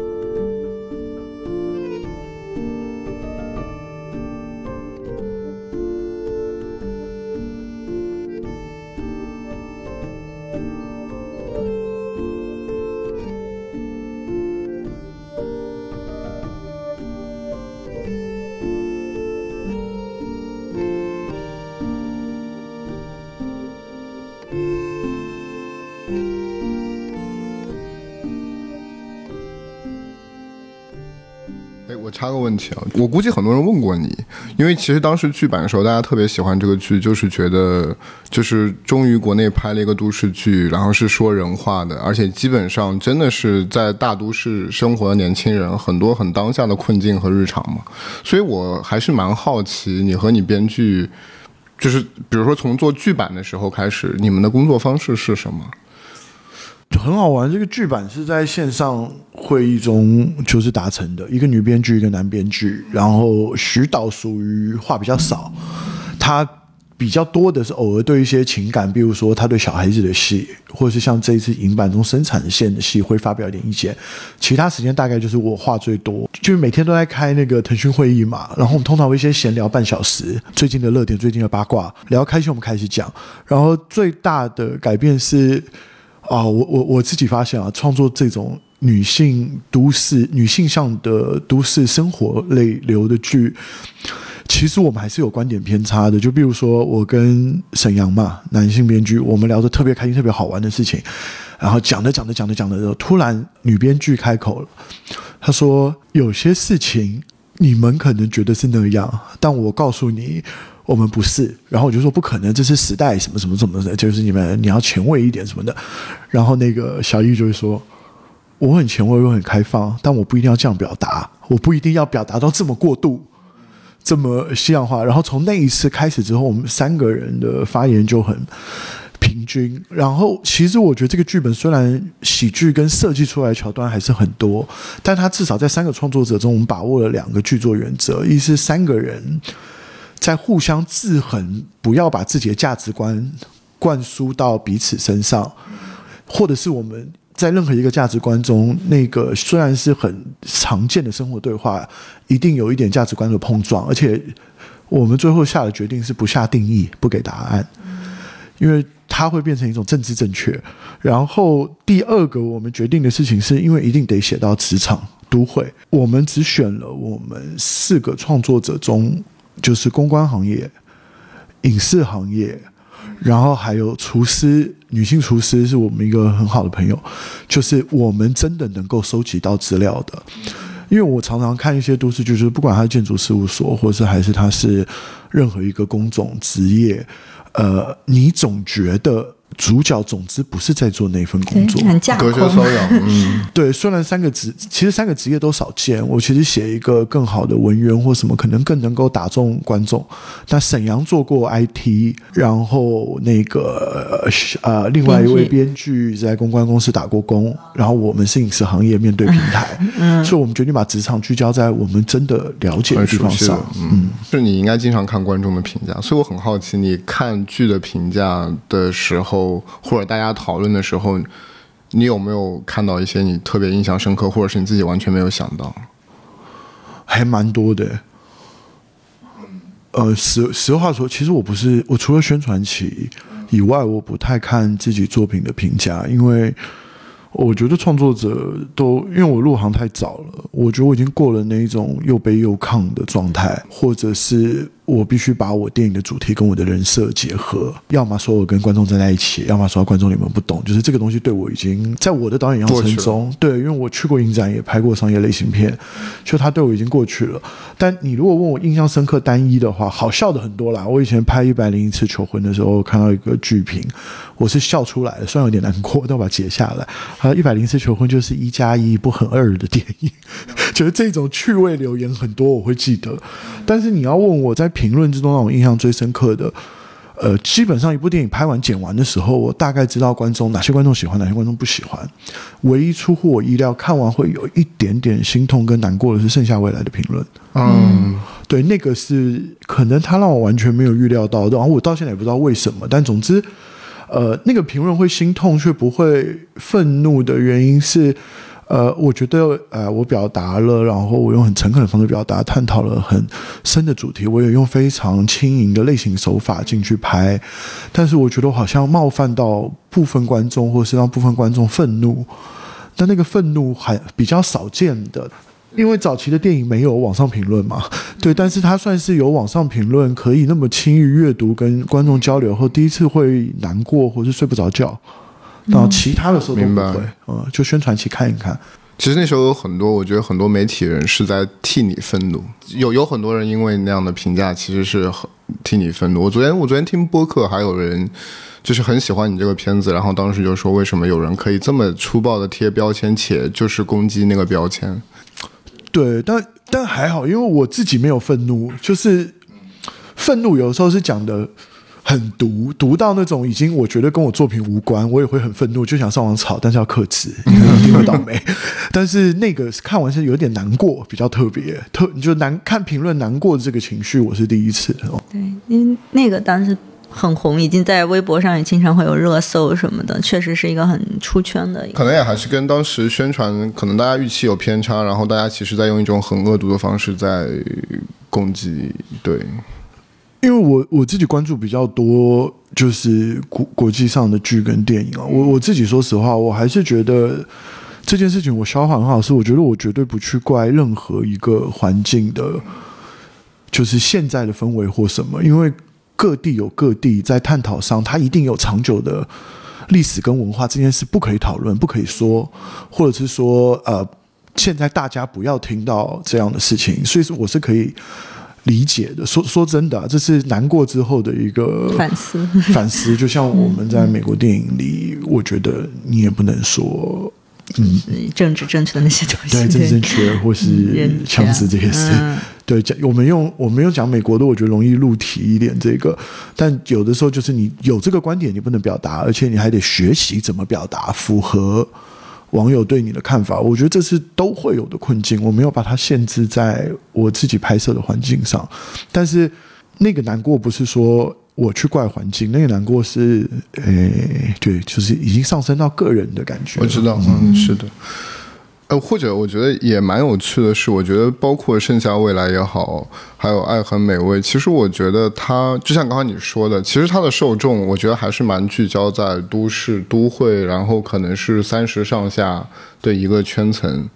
我估计很多人问过你，因为其实当时剧版的时候，大家特别喜欢这个剧，就是觉得就是终于国内拍了一个都市剧，然后是说人话的，而且基本上真的是在大都市生活的年轻人很多很当下的困境和日常嘛，所以我还是蛮好奇你和你编剧，就是比如说从做剧版的时候开始，你们的工作方式是什么？
就很好玩，这个剧版是在线上会议中就是达成的，一个女编剧，一个男编剧。然后徐导属于话比较少，他比较多的是偶尔对一些情感，比如说他对小孩子的戏，或者是像这一次影版中生产线的戏会发表一点意见。其他时间大概就是我话最多，就是每天都在开那个腾讯会议嘛。然后我们通常会先闲聊半小时，最近的热点、最近的八卦，聊开心我们开始讲。然后最大的改变是。啊，我我我自己发现啊，创作这种女性都市、女性向的都市生活类流的剧，其实我们还是有观点偏差的。就比如说，我跟沈阳嘛，男性编剧，我们聊得特别开心、特别好玩的事情，然后讲着讲着讲着讲着，突然女编剧开口了，她说：“有些事情你们可能觉得是那样，但我告诉你。”我们不是，然后我就说不可能，这是时代什么什么什么的，就是你们你要前卫一点什么的。然后那个小易就会说，我很前卫，我很开放，但我不一定要这样表达，我不一定要表达到这么过度，这么西洋化。然后从那一次开始之后，我们三个人的发言就很平均。然后其实我觉得这个剧本虽然喜剧跟设计出来的桥段还是很多，但它至少在三个创作者中，我们把握了两个剧作原则：一是三个人。在互相制衡，不要把自己的价值观灌输到彼此身上，或者是我们在任何一个价值观中，那个虽然是很常见的生活对话，一定有一点价值观的碰撞，而且我们最后下的决定是不下定义，不给答案，因为它会变成一种政治正确。然后第二个我们决定的事情，是因为一定得写到职场都会，我们只选了我们四个创作者中。就是公关行业、影视行业，然后还有厨师，女性厨师是我们一个很好的朋友。就是我们真的能够收集到资料的，因为我常常看一些都市剧，就是不管他是建筑事务所，或者是还是他是任何一个工种职业，呃，你总觉得。主角总之不是在做那份工作，
隔靴搔痒。嗯，
对。虽然三个职，其实三个职业都少见。我其实写一个更好的文员或什么，可能更能够打中观众。那沈阳做过 IT，然后那个呃，另外一位编剧在公关公司打过工，然后我们是影视行业面对平台，嗯，所以我们决定把职场聚焦在我们真的了解的地方上。
嗯，是你应该经常看观众的评价，所以我很好奇，你看剧的评价的时候。或者大家讨论的时候，你有没有看到一些你特别印象深刻，或者是你自己完全没有想到？
还蛮多的。呃，实实话说，其实我不是，我除了宣传期以外，我不太看自己作品的评价，因为。我觉得创作者都因为我入行太早了，我觉得我已经过了那一种又悲又亢的状态，或者是我必须把我电影的主题跟我的人设结合，要么说我跟观众站在一起，要么说观众你们不懂，就是这个东西对我已经在我的导演养成中，对，因为我去过影展，也拍过商业类型片，就它对我已经过去了。但你如果问我印象深刻单一的话，好笑的很多啦。我以前拍一百零一次求婚的时候，看到一个剧评，我是笑出来的，虽然有点难过，但我把它截下来。啊，一百零一次求婚就是一加一不很二的电影，觉 得这种趣味留言很多，我会记得。但是你要问我在评论之中让我印象最深刻的，呃，基本上一部电影拍完剪完的时候，我大概知道观众哪些观众喜欢，哪些观众不喜欢。唯一出乎我意料，看完会有一点点心痛跟难过的是《剩下未来》的评论。嗯。对，那个是可能他让我完全没有预料到的，然后我到现在也不知道为什么。但总之，呃，那个评论会心痛却不会愤怒的原因是，呃，我觉得呃，我表达了，然后我用很诚恳的方式表达，探讨了很深的主题，我也用非常轻盈的类型手法进去拍，但是我觉得我好像冒犯到部分观众，或是让部分观众愤怒，但那个愤怒还比较少见的。因为早期的电影没有网上评论嘛，对，但是它算是有网上评论，可以那么轻易阅读，跟观众交流后，第一次会难过或是睡不着觉，然后其他的时候都不会，嗯，就宣传期看一看。
其实那时候有很多，我觉得很多媒体人是在替你愤怒，有有很多人因为那样的评价，其实是很替你愤怒。我昨天我昨天听播客，还有人就是很喜欢你这个片子，然后当时就说为什么有人可以这么粗暴的贴标签，且就是攻击那个标签。
对，但但还好，因为我自己没有愤怒，就是愤怒有时候是讲的很毒，毒到那种已经我觉得跟我作品无关，我也会很愤怒，就想上网吵，但是要克制，因为一定会倒霉。但是那个看完是有点难过，比较特别，特你就难看评论难过的这个情绪，我是第一次哦。
对，因为那个当时很红，已经在微博上也经常会有热搜什么的，确实是一个很出圈的。
可能也还是跟当时宣传，可能大家预期有偏差，然后大家其实在用一种很恶毒的方式在攻击。对，
因为我我自己关注比较多，就是国国际上的剧跟电影啊。我我自己说实话，我还是觉得这件事情我消化很好，是我觉得我绝对不去怪任何一个环境的，就是现在的氛围或什么，因为各地有各地在探讨上，它一定有长久的历史跟文化，这件事不可以讨论，不可以说，或者是说呃，现在大家不要听到这样的事情，所以说我是可以。理解的，说说真的、啊，这是难过之后的一个
反思。
反思，就像我们在美国电影里，我觉得你也不能说，嗯，
政治正确的那些东西，
对政治正确或是
人
枪支这些事，
嗯。
对讲我们用我们用讲美国的，我觉得容易入题一点这个，但有的时候就是你有这个观点，你不能表达，而且你还得学习怎么表达，符合网友对你的看法。我觉得这是都会有的困境，我没有把它限制在我自己拍摄的环境上，但是那个难过不是说。我去怪环境，那个难过是，诶，对，就是已经上升到个人的感觉。
我知道，嗯，是的。呃，或者我觉得也蛮有趣的是，我觉得包括《盛夏未来》也好，还有《爱很美味》，其实我觉得它就像刚刚你说的，其实它的受众，我觉得还是蛮聚焦在都市、都会，然后可能是三十上下的一个圈层。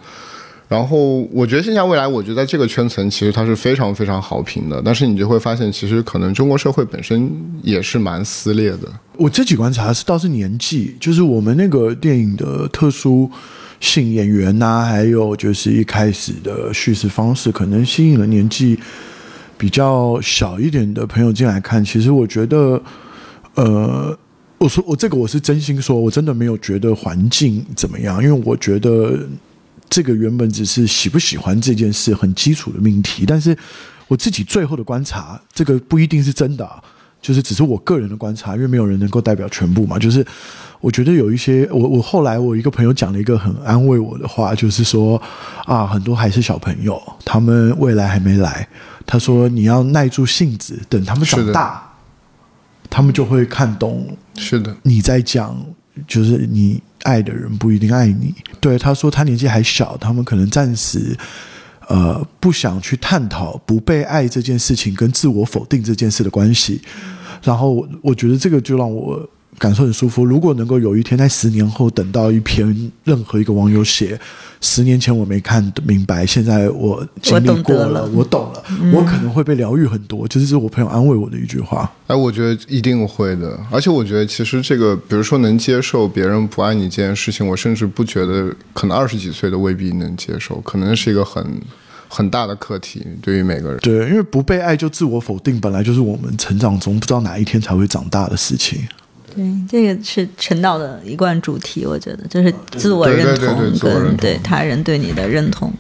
然后我觉得《盛夏未来》，我觉得在这个圈层其实它是非常非常好评的，但是你就会发现，其实可能中国社会本身也是蛮撕裂的。
我自己观察是倒是年纪，就是我们那个电影的特殊性演员呐、还有就是一开始的叙事方式，可能吸引了年纪比较小一点的朋友进来看。其实我觉得，呃，我说我这个我是真心说，我真的没有觉得环境怎么样，因为我觉得这个原本只是喜不喜欢这件事很基础的命题，但是我自己最后的观察，这个不一定是真的、就是只是我个人的观察，因为没有人能够代表全部嘛。就是我觉得有一些，我我后来我一个朋友讲了一个很安慰我的话，就是说啊，很多还是小朋友，他们未来还没来。他说你要耐住性子，等他们长大，他们就会看懂
是的，
你在讲，就是你爱的人不一定爱你。对，他说他年纪还小，他们可能暂时呃不想去探讨不被爱这件事情跟自我否定这件事的关系。然后我觉得这个就让我感受很舒服。如果能够有一天在十年后等到一篇任何一个网友写，十年前我没看明白，现在我经历过
了
我懂了，我可能会被疗愈很多。就是我朋友安慰我的一句话。
哎，我觉得一定会的，而且我觉得其实这个，比如说能接受别人不爱你这件事情，我甚至不觉得可能二十几岁的未必能接受，可能是一个很 很大的课题，对于每个人。
对，因为不被爱就自我否定，本来就是我们成长中不知道哪一天才会长大的事情。
对，这个是陈导的一贯主题，我觉得就是自我认同跟对他人对你的认同。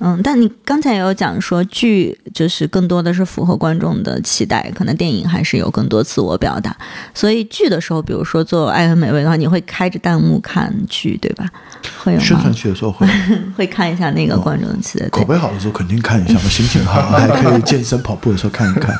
嗯，但你刚才也有讲说剧就是更多的是符合观众的期待，可能电影还是有更多自我表达。所以剧的时候，比如说做《爱很美味》的话，你会开着弹幕看剧，对吧？会有吗
宣传？期的时候会，
会看一下那个观众的期待。对
口碑好的时候肯定看一下嘛，心情好还可以健身跑步的时候看一看。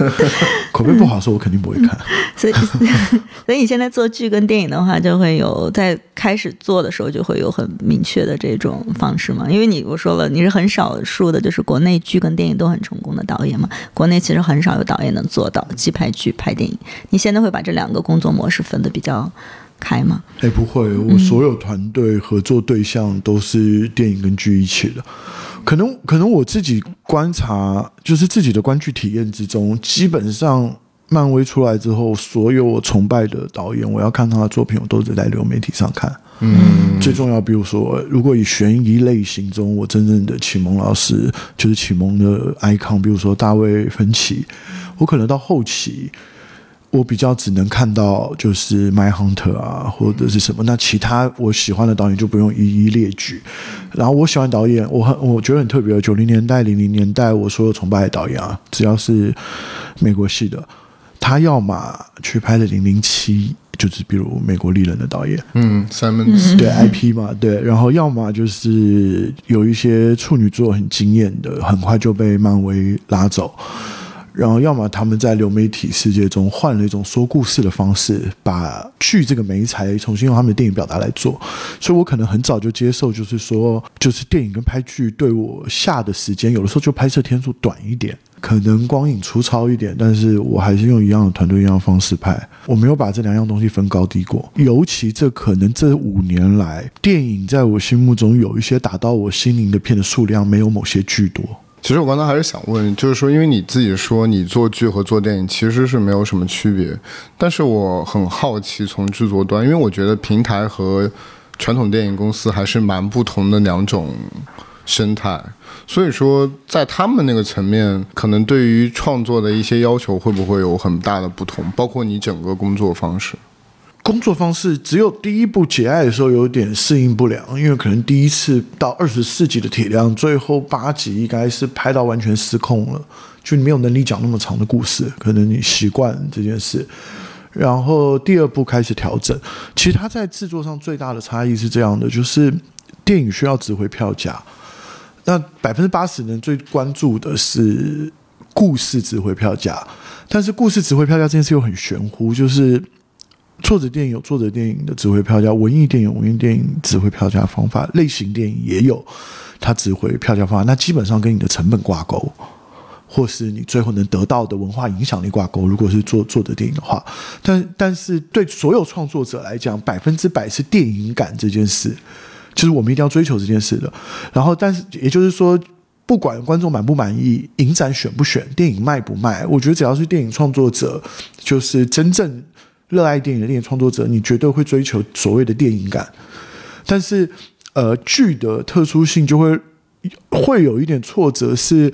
口碑不好的时候我肯定不会看。
所以，所以你现在做剧跟电影的话，就会有在开始做的时候就会有很明确的这种方式嘛？因为你我说了，你是很少数的，就是国内剧跟电影都很成功的导演嘛。国内其实很少有导演能做到既拍剧拍电影。你现在会把这两个工作模式分得比较开吗？
哎，不会，我所有团队合作对象都是电影跟剧一起的。可能可能我自己观察，就是自己的观剧体验之中，基本上漫威出来之后，所有我崇拜的导演，我要看他的作品，我都是在流媒体上看。
嗯，
最重要，比如说，如果以悬疑类型中，我真正的启蒙老师就是启蒙的 icon，比如说大卫芬奇，我可能到后期，我比较只能看到就是《My Hunter》啊，或者是什么。那其他我喜欢的导演就不用一一列举。然后我喜欢导演，我很我觉得很特别，九零年代、零零年代，我所有崇拜的导演啊，只要是美国系的，他要么去拍的《零零七》。就是比如美国丽人的导演，
嗯，Simon。
对 IP 嘛，对，然后要么就是有一些处女座很惊艳的，很快就被漫威拉走，然后要么他们在流媒体世界中换了一种说故事的方式，把剧这个媒材重新用他们的电影表达来做，所以我可能很早就接受，就是说，就是电影跟拍剧对我下的时间，有的时候就拍摄天数短一点。可能光影粗糙一点，但是我还是用一样的团队、一样方式拍。我没有把这两样东西分高低过。尤其这可能这五年来，电影在我心目中有一些打到我心灵的片的数量，没有某些剧多。
其实我刚才还是想问，就是说，因为你自己说你做剧和做电影其实是没有什么区别，但是我很好奇，从制作端，因为我觉得平台和传统电影公司还是蛮不同的两种生态。所以说，在他们那个层面，可能对于创作的一些要求会不会有很大的不同？包括你整个工作方式。
工作方式只有第一部《结爱》的时候有点适应不良，因为可能第一次到二十四集的体量，最后八集应该是拍到完全失控了，就没有能力讲那么长的故事，可能你习惯这件事。然后第二部开始调整，其实它在制作上最大的差异是这样的，就是电影需要指挥票价。那百分之八十人最关注的是故事指挥票价，但是故事指挥票价这件事又很玄乎，就是作者电影有作者电影的指挥票价，文艺电影文艺电影指挥票价方法，类型电影也有它指挥票价方法，那基本上跟你的成本挂钩，或是你最后能得到的文化影响力挂钩。如果是做作者电影的话，但但是对所有创作者来讲，百分之百是电影感这件事。就是我们一定要追求这件事的，然后，但是也就是说，不管观众满不满意，影展选不选，电影卖不卖，我觉得只要是电影创作者，就是真正热爱电影的电影创作者，你绝对会追求所谓的电影感。但是，呃，剧的特殊性就会会有一点挫折，是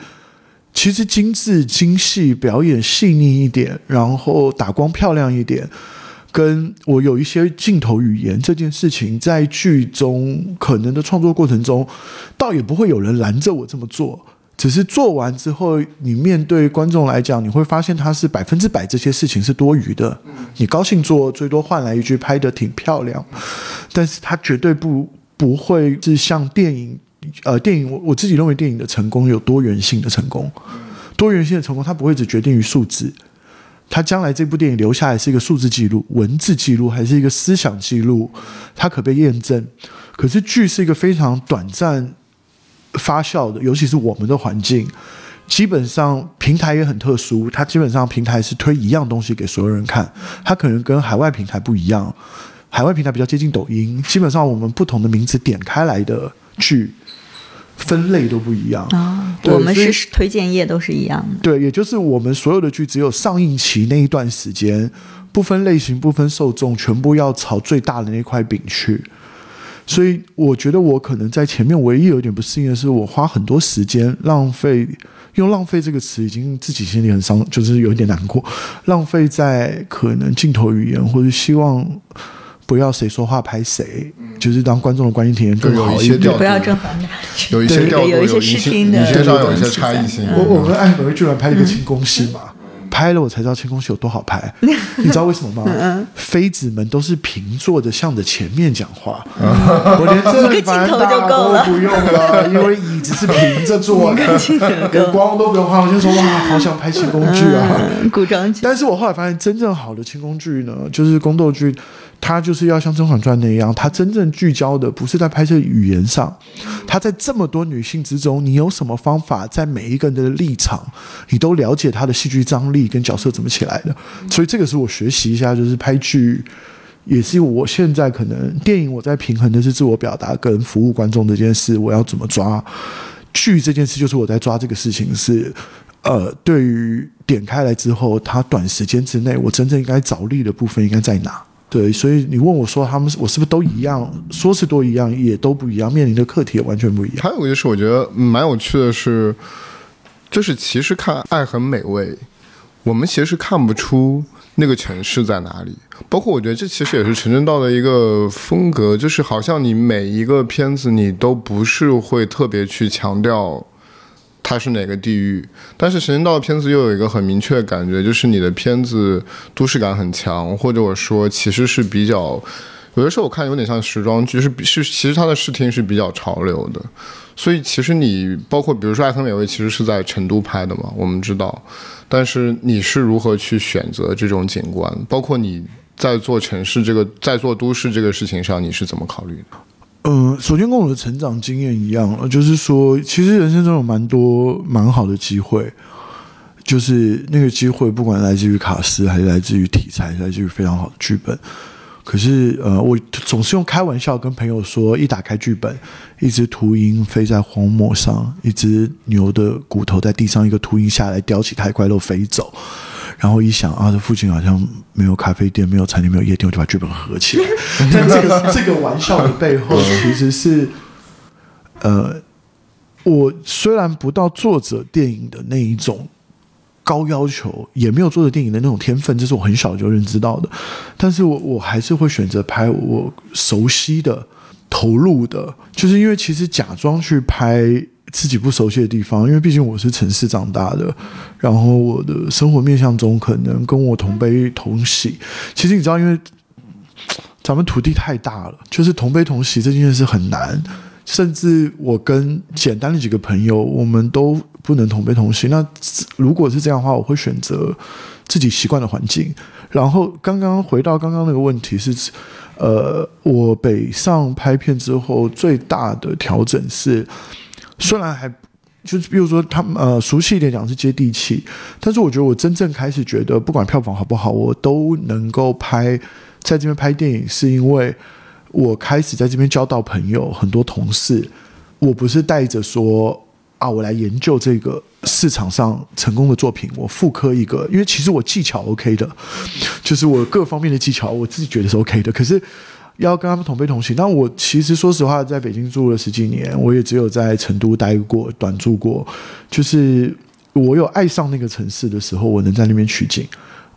其实精致精细，表演细腻一点，然后打光漂亮一点。跟我有一些镜头语言这件事情，在剧中可能的创作过程中，倒也不会有人拦着我这么做。只是做完之后，你面对观众来讲，你会发现他是百分之百这些事情是多余的。你高兴做，最多换来一句拍的挺漂亮，但是他绝对不不会是像电影，呃，电影我我自己认为电影的成功有多元性的成功，多元性的成功，它不会只决定于数字。他将来这部电影留下来是一个数字记录、文字记录，还是一个思想记录？它可被验证。可是剧是一个非常短暂发酵的，尤其是我们的环境，基本上平台也很特殊。它基本上平台是推一样东西给所有人看，它可能跟海外平台不一样。海外平台比较接近抖音，基本上我们不同的名字点开来的剧。分类都不一样
啊，我们是推荐页都是一样的。
对，也就是我们所有的剧只有上映期那一段时间，不分类型、不分受众，全部要朝最大的那块饼去。所以我觉得我可能在前面唯一有点不适应的是，我花很多时间浪费，用“浪费”这个词已经自己心里很伤，就是有点难过。浪费在可能镜头语言，或者希望。不要谁说话拍谁，就是当观众的观影体验更好
一些。
不要正反打，
有一些调度，
有
一些
视听的，
有上有一些差异性。
我我跟艾美居然拍了一个清宫戏嘛，拍了我才知道清宫戏有多好拍。你知道为什么吗？妃子们都是平坐着向着前面讲话，我连这 个镜头就够了，不用了，因为椅子是平着坐的，连光都不用花。我就说哇，好想拍清宫剧啊，
古装剧。
但是我后来发现，真正好的清宫剧呢，就是宫斗剧。他就是要像《甄嬛传》那样，他真正聚焦的不是在拍摄语言上，他在这么多女性之中，你有什么方法在每一个人的立场，你都了解他的戏剧张力跟角色怎么起来的？所以这个是我学习一下，就是拍剧，也是我现在可能电影我在平衡的是自我表达跟服务观众这件事，我要怎么抓剧这件事，就是我在抓这个事情是，呃，对于点开来之后，它短时间之内我真正应该着力的部分应该在哪？对，所以你问我说他们我是不是都一样？说是都一样，也都不一样，面临的课题也完全不一样。
还有一个就是我觉得蛮有趣的是，就是其实看《爱很美味》，我们其实看不出那个城市在哪里。包括我觉得这其实也是陈正道的一个风格，就是好像你每一个片子你都不是会特别去强调。它是哪个地域？但是神仙道的片子又有一个很明确的感觉，就是你的片子都市感很强，或者我说其实是比较，有的时候我看有点像时装剧，是是其实它的视听是比较潮流的。所以其实你包括比如说《爱很美味》，其实是在成都拍的嘛，我们知道。但是你是如何去选择这种景观？包括你在做城市这个，在做都市这个事情上，你是怎么考虑的？
嗯，首先跟我的成长经验一样，就是说，其实人生中有蛮多蛮好的机会，就是那个机会，不管来自于卡斯，还是来自于题材，来自于非常好的剧本。可是，呃，我总是用开玩笑跟朋友说，一打开剧本，一只秃鹰飞在荒漠上，一只牛的骨头在地上，一个秃鹰下来叼起它一块肉飞走。然后一想啊，这附近好像没有咖啡店，没有餐厅，没有夜店，我就把剧本合起来。但这个 这个玩笑的背后，其实是，呃，我虽然不到作者电影的那一种高要求，也没有作者电影的那种天分，这是我很小就认知到的。但是我我还是会选择拍我熟悉的、投入的，就是因为其实假装去拍。自己不熟悉的地方，因为毕竟我是城市长大的，然后我的生活面向中可能跟我同悲同喜。其实你知道，因为 咱们土地太大了，就是同悲同喜这件事很难。甚至我跟简单的几个朋友，我们都不能同悲同喜。那如果是这样的话，我会选择自己习惯的环境。然后刚刚回到刚刚那个问题是，呃，我北上拍片之后最大的调整是。虽然还就是，比如说他们呃熟悉一点讲是接地气，但是我觉得我真正开始觉得，不管票房好不好，我都能够拍在这边拍电影，是因为我开始在这边交到朋友，很多同事。我不是带着说啊，我来研究这个市场上成功的作品，我复刻一个，因为其实我技巧 OK 的，就是我各方面的技巧，我自己觉得是 OK 的，可是。要跟他们同悲同喜，但我其实说实话，在北京住了十几年，我也只有在成都待过、短住过。就是我有爱上那个城市的时候，我能在那边取景。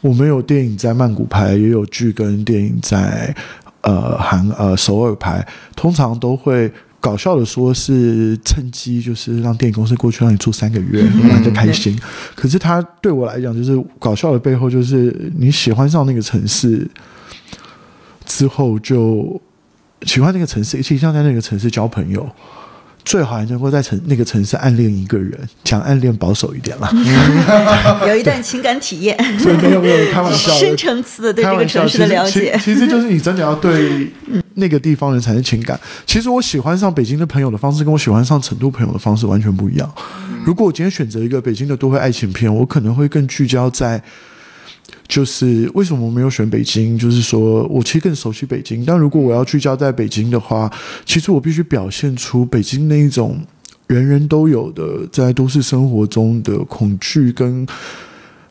我们有电影在曼谷拍，也有剧跟电影在呃韩呃首尔拍。通常都会搞笑的说是趁机就是让电影公司过去让你住三个月，玩的开心。可是他对我来讲，就是搞笑的背后，就是你喜欢上那个城市。之后就喜欢那个城市，一起想在那个城市交朋友，最好还能够在城那个城市暗恋一个人，讲暗恋保守一点啦。
有一段情感体验，所以
没有没有开玩笑，
深层次的对这个城市的了
解，其实就是你真的要对那个地方人产生情感。其实我喜欢上北京的朋友的方式，跟我喜欢上成都朋友的方式完全不一样。如果我今天选择一个北京的都会爱情片，我可能会更聚焦在。就是为什么我没有选北京？就是说我其实更熟悉北京，但如果我要聚焦在北京的话，其实我必须表现出北京那一种人人都有的在都市生活中的恐惧跟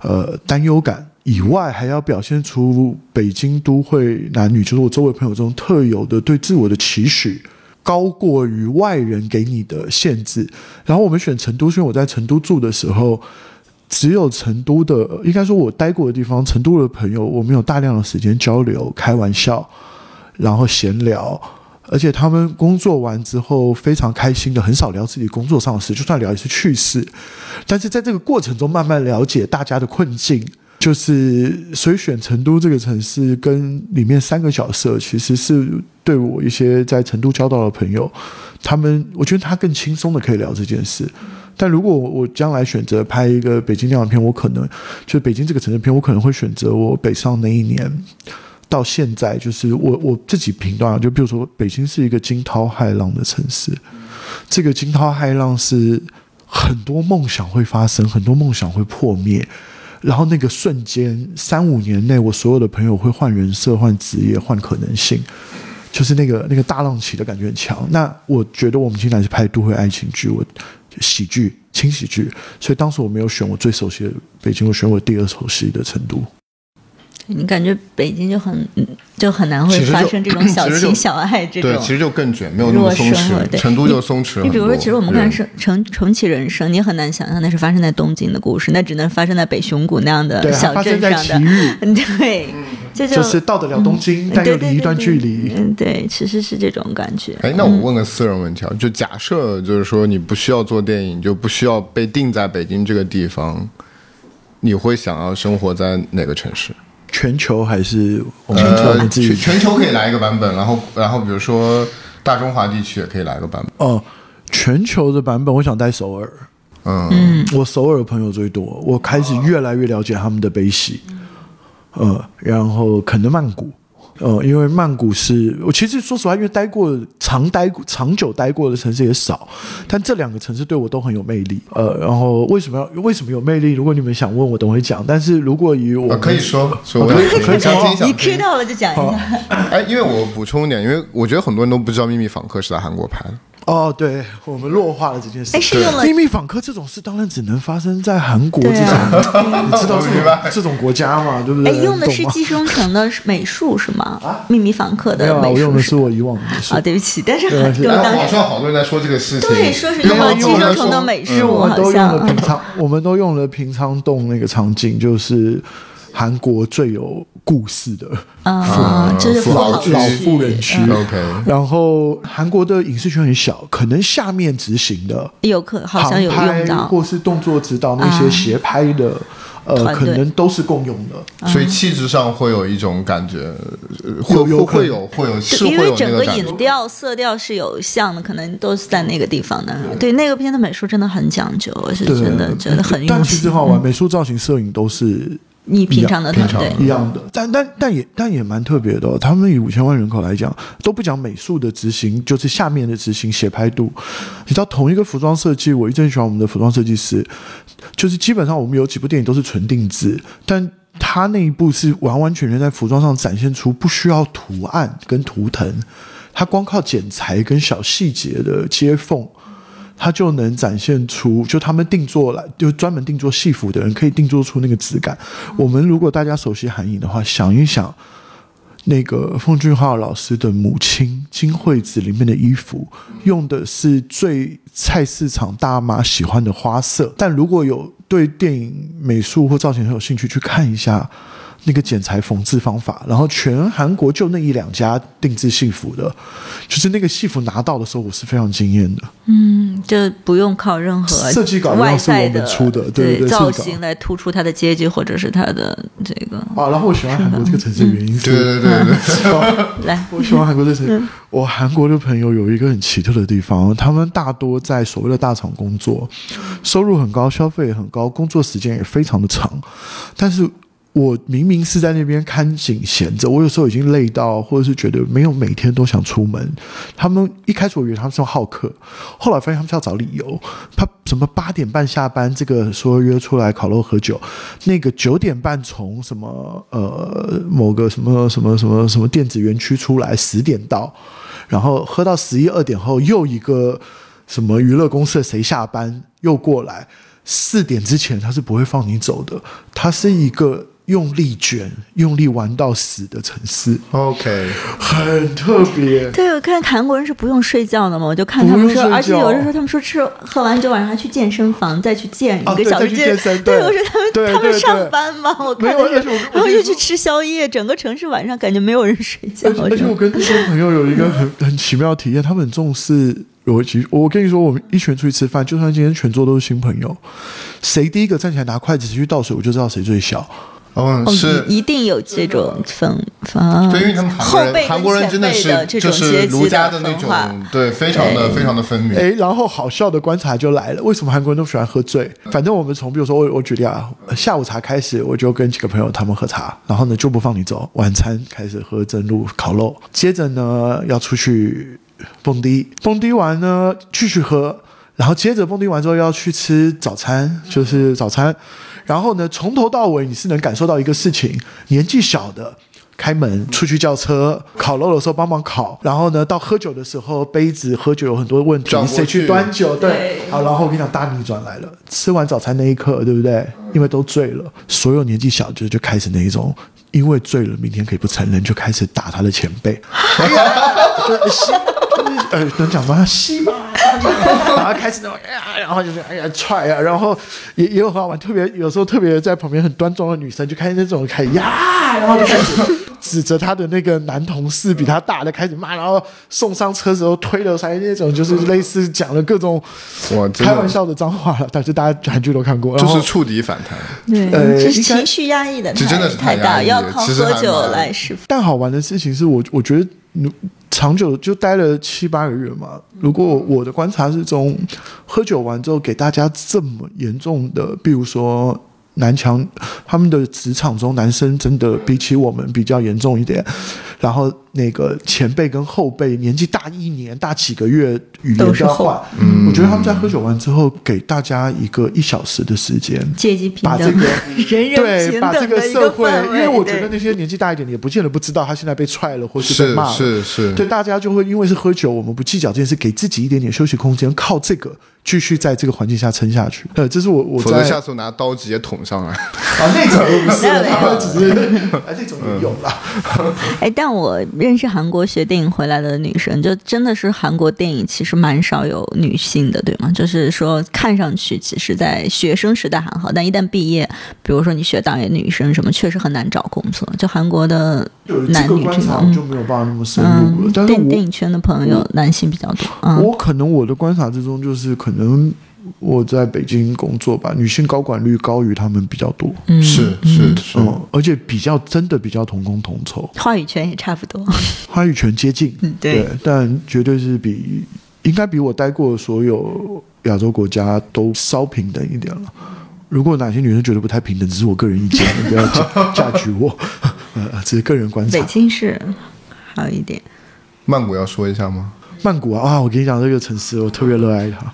呃担忧感以外，还要表现出北京都会男女，就是我周围朋友中特有的对自我的期许，高过于外人给你的限制。然后我们选成都，是因为我在成都住的时候。只有成都的，应该说我待过的地方，成都的朋友，我们有大量的时间交流、开玩笑，然后闲聊，而且他们工作完之后非常开心的，很少聊自己工作上的事，就算聊一次趣事，但是在这个过程中慢慢了解大家的困境，就是所以选成都这个城市跟里面三个角色，其实是对我一些在成都交到的朋友，他们我觉得他更轻松的可以聊这件事。但如果我将来选择拍一个北京电影片，我可能就是北京这个城市片，我可能会选择我北上那一年到现在，就是我我自己评断，就比如说北京是一个惊涛骇浪的城市，这个惊涛骇浪是很多梦想会发生，很多梦想会破灭，然后那个瞬间三五年内，我所有的朋友会换人设、换职业、换可能性，就是那个那个大浪起的感觉很强。那我觉得我们今天是拍都会爱情剧，我。喜剧、轻喜剧，所以当时我没有选我最熟悉的北京，我选我第二熟悉的成都。
你感觉北京就很嗯就很难会发生这种 小情小爱这种对，
其实就更卷，没有那么松弛。
对
成都就松弛很多。
你比如说，其实我们看
对
重重重启人生，你很难想象那是发生在东京的故事，那只能发生在北熊谷那样的小
发生在
镇上的。
奇遇，
对，这就
就是到得了东京，但又离一段距离。
嗯，对，其实是这种感觉。
哎，那我问个私人问题啊，就假设就是说你不需要做电影，就不需要被定在北京这个地方，你会想要生活在哪个城市？
全球还是我们我
呃，
们自己
全全球可以来一个版本，然后然后比如说大中华地区也可以来个版本。
哦，全球的版本，我想带首尔。
嗯，
我首尔的朋友最多，我开始越来越了解他们的悲喜。呃，然后可能曼谷，呃，因为曼谷是我其实说实话，因为待过长待过长久待过的城市也少，但这两个城市对我都很有魅力。呃，然后为什么要为什么有魅力？如果你们想问我，等会讲。但是如果以我
呃可以说，说我
可以
想
可以说
想听想
一
听
Q 到了就讲一下。
哎，因为我补充一点，因为我觉得很多人都不知道《秘密访客》是在韩国拍的。
哦，对我们弱化了这件事
哎，。是用了
秘密访客这种事当然只能发生在韩国这种，
啊
你知道这种这种国家嘛，对不对
哎，
对？
用的是寄生虫的美术是吗？啊秘密访客
没有啊，
的美
我用的
术
是我以往的美术
啊，。对不起，但是
对
很
是
哎，
跟当时
网上好多人在说这个事情，
对说是
因为
用了寄生虫的美术，好
我们都用
像
了平仓，我们都用了平仓洞那个场景，就是韩国最有故事的
啊，就是
富豪区
富豪区
老富人区。
嗯
OK
然后韩国的影视圈很小，可能下面执行的
有可好像有用到，
或是动作指导那些
啊
斜拍的，呃，可能都是共用的。
所以气质上会有一种感觉，呃会
有
会会有会有是
因
会有那
为整个。影调、色调是有像的，可能都是在那个地方的。对，那个片的美术真的很讲究，我是，真的觉得很用心。
但其实好玩，美术造型、摄影都是
你平常的团队
一样的，但但但也但也蛮特别的、哦。他们以五千万人口来讲，都不讲美术的执行，就是下面的执行写拍度。你知道，同一个服装设计，我一直很喜欢我们的服装设计师，就是基本上我们有几部电影都是纯定制，但他那一部是完完全全在服装上展现出不需要图案跟图腾，他光靠剪裁跟小细节的接缝。它就能展现出，就他们定做来，就专门定做戏服的人可以定做出那个质感。我们如果大家熟悉韩影的话，想一想，那个奉俊昊老师的母亲金惠子里面的衣服，用的是最菜市场大妈喜欢的花色。但如果有对电影美术或造型很有兴趣，去看一下。那个剪裁缝制方法，然后全韩国就那一两家定制戏服的，就是那个戏服拿到的时候，我是非常惊艳的。
嗯，就不用靠任何
设计稿
外
要是我
在的
们出的对对对
造型来突出它的阶级或者是它的这个。
啊，然后我喜欢韩国这个城市的原因是，
对对对对，
来，
我喜欢韩国这个城市。我韩国的朋友有一个很奇特的地方，他们大多在所谓的大厂工作，收入很高，消费也很高，工作时间也非常的长，但是。我明明是在那边看景闲着，我有时候已经累到，或者是觉得没有每天都想出门。他们一开始我以为他们是好客，后来发现他们是要找理由。他什么八点半下班，这个说约出来烤肉喝酒，那个九点半从什么呃某个什么什么什么什么电子园区出来，十点到，然后喝到十一二点后，又一个什么娱乐公司的谁下班又过来，四点之前他是不会放你走的，他是一个。用力卷、用力玩到死的城市
，OK，
很特别。
对，我看韩国人是不用睡觉的嘛，我就看他们说，而且有的时候他们说吃喝完酒晚上还去健身房，再去健一个小时
健身
对，我说他们他们上班吗？我
没
看的是
有而且我，
然后又去吃宵夜，整个城市晚上感觉没有人睡觉
而且。而且我跟那些朋友有一个很很奇妙的体验，他们很重视逻辑。我跟你说，我们一群出去吃饭，就算今天全桌都是新朋友，谁第一个站起来拿筷子去倒水，我就知道谁最小。
嗯，
哦，
是。
一一定有这种氛氛，
对，因为他们韩国人，韩国人真
的是
就是儒家
的那
种，对，非常的非常的分明。
哎，然后好笑的观察就来了，为什么韩国人都喜欢喝醉？反正我们从比如说我我举例啊，下午茶开始，我就跟几个朋友他们喝茶，然后呢就不放你走，晚餐开始喝蒸露烤肉，接着呢要出去蹦迪，蹦迪完呢继续喝，然后接着蹦迪完之后要去吃早餐，就是早餐，然后呢从头到尾你是能感受到一个事情，年纪小的。开门，出去叫车，烤肉的时候帮忙烤，然后呢，到喝酒的时候，杯子喝酒有很多问题谁去
去
端酒？对
对，
好，然后我跟你讲，大逆转来了。吃完早餐那一刻，对不对？因为都醉了，所有年纪小就就开始那一种，因为醉了，明天可以不承认，就开始打他的前辈。哎呀，就吸，就是呃，能讲吗？吸吧。然后开始那种，哎呀，然后就是哎呀踹呀，然后也也有很好玩，特别有时候特别在旁边很端庄的女生就开始那种开始呀，然后就开始指着他的那个男同事比他大的开始骂，然后送上车时候推了塞那种，就是类似讲了各种开玩笑的脏话了，但是大家韩剧都看过，
就是触底反弹。
对，
呃
这是情绪压抑的
真的是
太大，要靠喝酒来释放。
但好玩的事情是我我觉得嗯长久就待了七八个月嘛。如果我的观察是中，喝酒完之后给大家这么严重的，比如说男强，他们的职场中男生真的比起我们比较严重一点。然后那个前辈跟后辈年纪大一年、大几个月，语
都是后
言交换。嗯，我觉得他们在喝酒完之后，给大家一个一小时的时间，
阶级平等，
把这个
人人
对，把这
个
社会，因为我觉得那些年纪大一点的也不见得不知道他现在被踹了或是被骂了，
是是，
对，大家就会因为是喝酒，我们不计较这件事，给自己一点点休息空间，靠这个继续在这个环境下撑下去。呃，这是我我
否则
在
下次拿刀直接捅上来。
啊那种我不是，
那没有
他们只是 哎那种也有了。
哎，但我认识韩国学电影回来的女生，就真的是韩国电影其实蛮少有女性的，对吗？就是说看上去其实，在学生时代还好，但一旦毕业，比如说你学导演女生什么，确实很难找工作。就韩国的男女这
个就没有办法那么深入了，
嗯，
但
电电影圈的朋友男性比较多，嗯，
我可能我的观察之中，就是可能我在北京工作吧，女性高管率高于他们比较多，
嗯
是是是，
嗯，而且比较真的比较同工同酬。
话语权也差不多。
话语权接近，
嗯对
但绝对是比应该比我待过的所有亚洲国家都稍平等一点了。如果哪些女生觉得不太平等，只是我个人意见，你不要嫁嫁娶我，呃，只是个人观察
北。京市好一点，
曼谷要说一下吗？
曼谷啊，我跟你讲这个城市，我特别热爱它。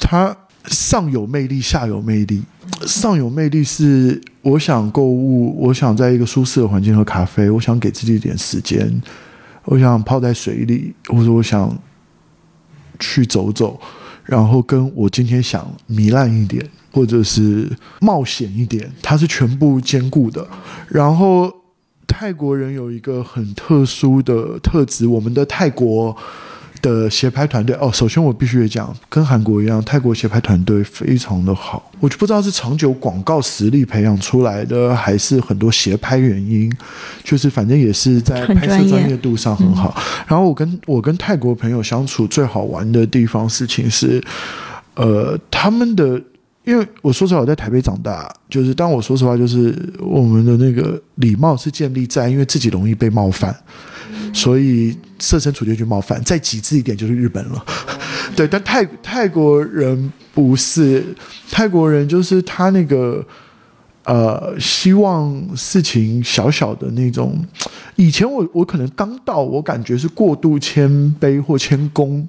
它上有魅力，下有魅力。上有魅力是我想购物，我想在一个舒适的环境喝咖啡，我想给自己一点时间，我想泡在水里，或者我想去走走，然后跟我今天想糜烂一点，或者是冒险一点，它是全部兼顾的。然后泰国人有一个很特殊的特质，我们的泰国的协拍团队哦，首先我必须得讲，跟韩国一样，泰国协拍团队非常的好。我就不知道是长久广告实力培养出来的，还是很多协拍原因，就是反正也是在拍摄
专业
度上很好。然后我跟我跟泰国朋友相处最好玩的地方事情是，呃，他们的。因为我说实话，我在台北长大，就是当我说实话，就是我们的那个礼貌是建立在因为自己容易被冒犯，所以设身处地去冒犯。再极致一点就是日本了，对。但泰泰国人不是，泰国人就是他那个呃，希望事情小小的那种。以前我我可能刚到，我感觉是过度谦卑或谦恭，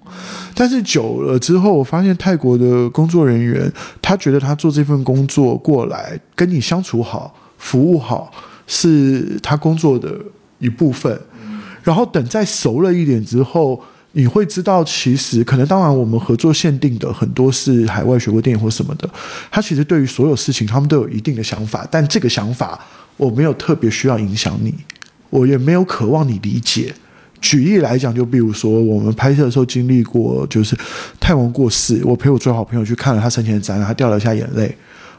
但是久了之后，我发现泰国的工作人员，他觉得他做这份工作过来跟你相处好、服务好，是他工作的一部分。然后等再熟了一点之后，你会知道，其实可能当然我们合作限定的很多是海外学过电影或什么的，他其实对于所有事情他们都有一定的想法，但这个想法我没有特别需要影响你，我也没有渴望你理解。举例来讲，就比如说我们拍摄的时候经历过，就是泰王过世，我陪我最好朋友去看了他生前的展览，他掉了一下眼泪。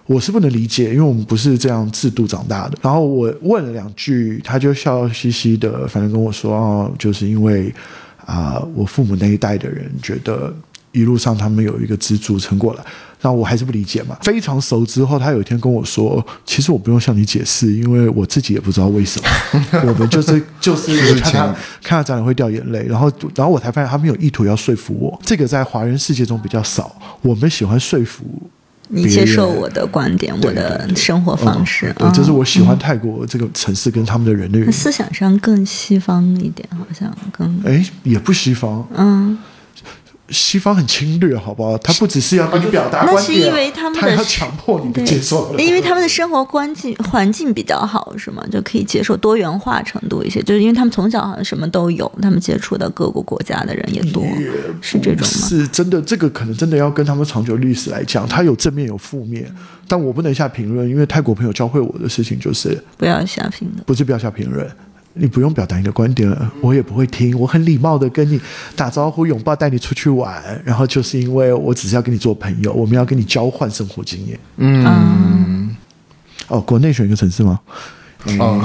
我是不能理解，因为我们不是这样制度长大的。然后我问了两句，他就笑嘻嘻的，反正跟我说，哦，就是因为啊、我父母那一代的人觉得一路上他们有一个支柱撑过来，那我还是不理解嘛。非常熟之后，他有一天跟我说，其实我不用向你解释，因为我自己也不知道为什么。我们就是就是看他看他展览会掉眼泪，然后然后我才发现他们有意图要说服我。这个在华人世界中比较少，我们喜欢说服
你接受我的观点，我的生活方式，
对，
嗯
这是我喜欢泰国这个城市跟他们的人的原因。
思想上更西方一点，好像更
哎，也不西方，
嗯
西方很侵略，好不好？他不只是要跟你表达
那
观点，
是因为他们的
他要强迫你
对
接受了。
因为他们的生活环境环境比较好，是吗？就可以接受多元化程度一些，就是因为他们从小好像什么都有，他们接触的各个国家的人也多，是这种吗？
是真的，这个可能真的要跟他们长久历史来讲，它有正面有负面，但我不能下评论，因为泰国朋友教会我的事情就是，
不要下评论。
不是不要下评论。你不用表达你的观点，我也不会听。我很礼貌的跟你打招呼、拥抱，带你出去玩。然后就是因为我只是要跟你做朋友，我们要跟你交换生活经验。
嗯，
哦，国内选一个城市吗？
嗯，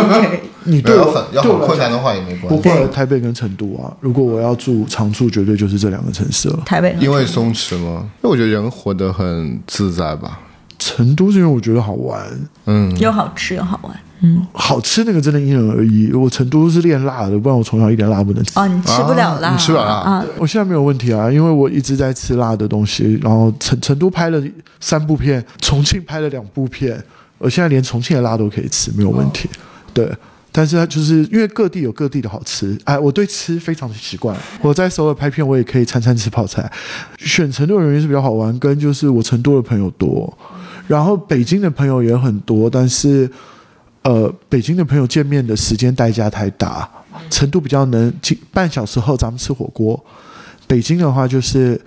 你对我
要很要
对我
困难的话也没关系，不
会，台北跟成都啊。如果我要住常住，绝对就是这两个城市了。
台北
因为松弛吗。因为我觉得人活得很自在吧。
成都是因为我觉得好玩，
嗯，
又好吃又好玩。嗯，
好吃那个真的因人而异。我成都是练辣的，不然我从小一点辣不能吃。
哦，你吃不了辣，
啊你吃不了辣
啊？
我现在没有问题啊，因为我一直在吃辣的东西。然后成成都拍了三部片，重庆拍了两部片，我现在连重庆的辣都可以吃，没有问题。对，但是它就是因为各地有各地的好吃，哎，我对吃非常的习惯。我在首尔拍片，我也可以餐餐吃泡菜。选成都的原因是比较好玩，跟就是我成都的朋友多，然后北京的朋友也很多，但是呃，北京的朋友见面的时间代价太大，成都比较能半小时后咱们吃火锅，北京的话就是。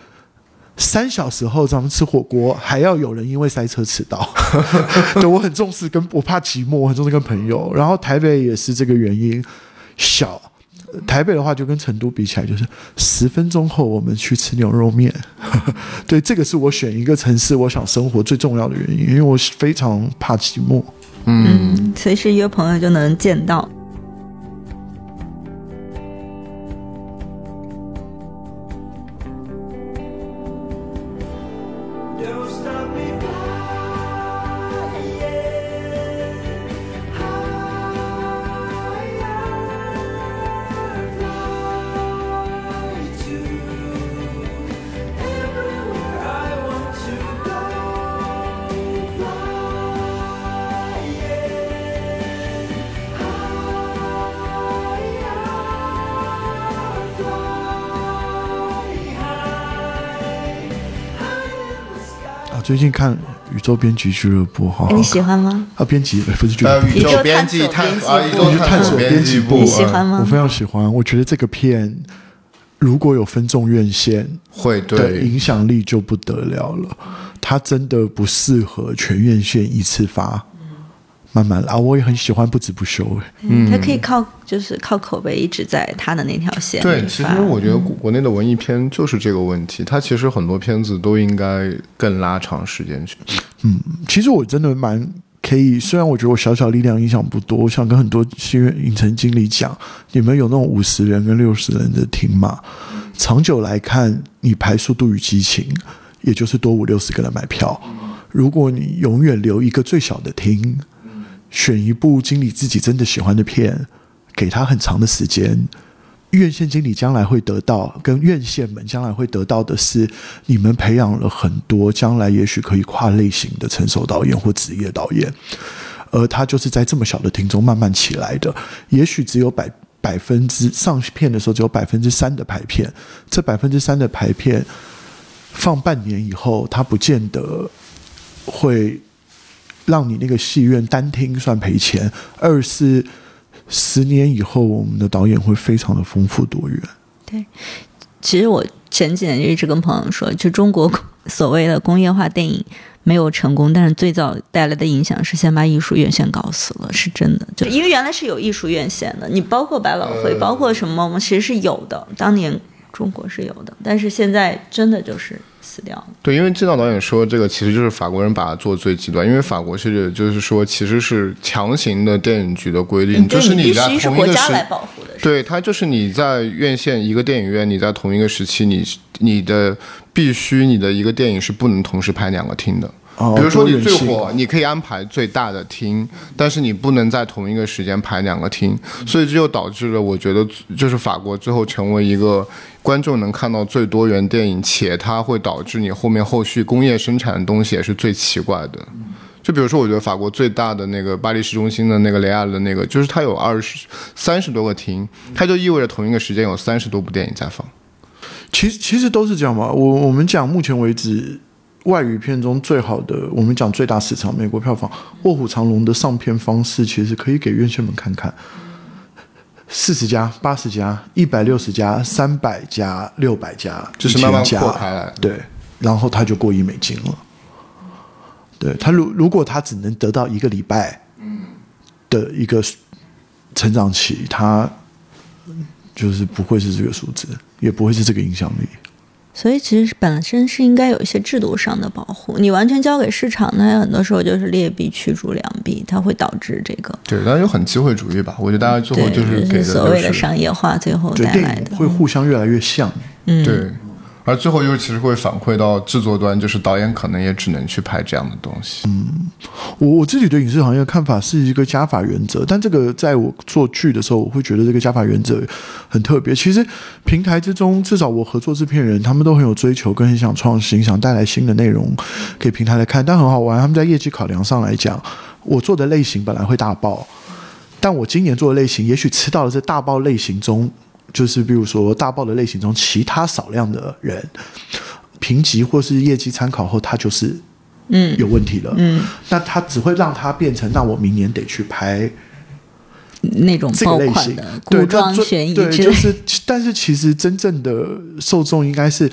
三小时后咱们吃火锅，还要有人因为塞车迟到。对我很重视跟，我怕寂寞，我很重视跟朋友。然后台北也是这个原因，小。台北的话就跟成都比起来，就是十分钟后我们去吃牛肉面。对，这个是我选一个城市我想生活最重要的原因，因为我非常怕寂寞。
嗯，随时约朋友就能见到。
看《宇宙编辑俱乐部》哈，
你喜欢吗？
啊？编辑不是俱乐
呃，
部，
宇宙编辑探索，宇宙探索编辑部，
你喜欢吗
我非常喜欢。我觉得这个片如果有分众院线
会对
影响力就不得了了。它真的不适合全院线一次发，慢慢来。啊我也很喜欢不止不休。哎
嗯，他可以靠就是靠口碑一直在他的那条线
对，其实我觉得国国内的文艺片就是这个问题，它其实很多片子都应该更拉长时间去。
嗯其实我真的蛮可以，虽然我觉得我小小力量影响不多，我想跟很多戏院影城经理讲，你们有那种五十人跟六十人的厅嘛？长久来看，你排《速度与激情》，也就是多五六十个人买票。如果你永远留一个最小的厅，选一部经理自己真的喜欢的片，给他很长的时间，院线经理将来会得到，跟院线们将来会得到的是，你们培养了很多将来也许可以跨类型的成熟导演或职业导演，而他就是在这么小的厅中慢慢起来的，也许只有百百分之上片的时候只有百分之三的排片，这百分之三的排片放半年以后，他不见得会让你那个戏院单听算赔钱，二是十年以后，我们的导演会非常的丰富多元。
对，其实我前几年就一直跟朋友说，就中国所谓的工业化电影没有成功，但是最早带来的影响是先把艺术院线搞死了，是真的。就因为原来是有艺术院线的，你包括百老汇，包括什么，我们其实是有的，当年中国是有的，但是现在真的就是死掉了。
对，因为这导导演说这个其实就是法国人把它做最极端，因为法国是就是说其实是强行的电影局的规定，就
是你
在同一个时
国家来保护的，是
对，它就是你在院线一个电影院，你在同一个时期，你你的必须你的一个电影是不能同时拍两个厅的。
哦
比如说你最火，你可以安排最大的厅，但是你不能在同一个时间排两个厅，所以这就导致了我觉得就是法国最后成为一个观众能看到最多元电影，且它会导致你后面后续工业生产的东西也是最奇怪的。就比如说，我觉得法国最大的那个巴黎市中心的那个雷亚的那个，就是它有二十三十多个厅，它就意味着同一个时间有三十多部电影在放。
其实其实都是这样吧。我我们讲目前为止外语片中最好的，我们讲最大市场美国票房，《卧虎藏龙》的上片方式其实可以给院线们看看。四十家、八十家、一百六十家、三百家、六百家，
就是慢慢
1000家
扩开来
对，然后他就过亿美金了。对他，如如果他只能得到一个礼拜的一个成长期，他就是不会是这个数字，也不会是这个影响力。
所以其实本身是应该有一些制度上的保护，你完全交给市场那，很多时候就是劣币驱逐良币，它会导致这个
对，但是就很机会主义吧。我觉得大家最后，就是给的
所谓的商业化最后，带来的。
会互相越来越像。
嗯，
对，而最后又其实会反馈到制作端，就是导演可能也只能去拍这样的东西。
嗯我我自己对影视行业的看法是一个加法原则，但这个在我做剧的时候，我会觉得这个加法原则很特别。其实平台之中，至少我合作制片人，他们都很有追求，跟很想创新，想带来新的内容给平台来看。但很好玩，他们在业绩考量上来讲，我做的类型本来会大爆，但我今年做的类型，也许吃到了这大爆类型中，就是比如说大爆的类型中其他少量的人评级或是业绩参考后，他就是
嗯
有问题了。
嗯，
那他只会让他变成，那我明年得去拍
那种爆
这个类型
款的，
对，
古装悬疑
对，就是，但是其实真正的受众应该是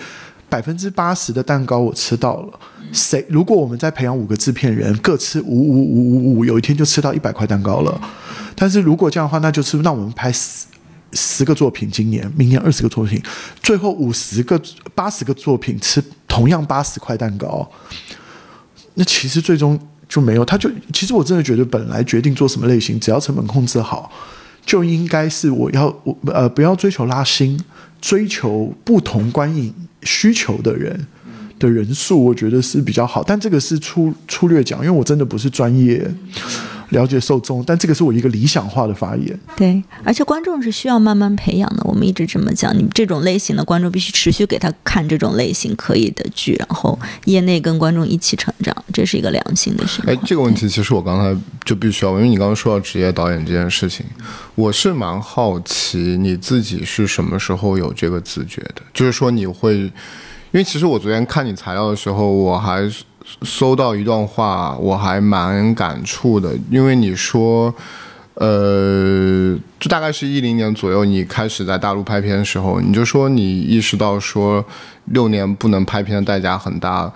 百分之八十的蛋糕我吃到了。谁如果我们再培养五个制片人，各吃五五五五五，有一天就吃到一百块蛋糕了。但是如果这样的话，那就是那我们拍十个作品，今年、明年二十个作品，最后五十个、八十个作品吃同样八十块蛋糕，那其实最终就没有。他就其实我真的觉得，本来决定做什么类型，只要成本控制好，就应该是我要我呃不要追求拉新，追求不同观影需求的人的人数，我觉得是比较好。但这个是粗粗略讲，因为我真的不是专业了解受众，但这个是我一个理想化的发言。
对，而且观众是需要慢慢培养的。我们一直这么讲，你这种类型的观众必须持续给他看这种类型可以的剧，然后业内跟观众一起成长，这是一个良性的循环。
哎，这个问题其实我刚才就必须要问，因为你刚刚说到职业导演这件事情，我是蛮好奇你自己是什么时候有这个自觉的，就是说你会，因为其实我昨天看你材料的时候，我还搜到一段话，我还蛮感触的，因为你说。呃，就大概是一零年左右，你开始在大陆拍片的时候，你就说你意识到说六年不能拍片的代价很大，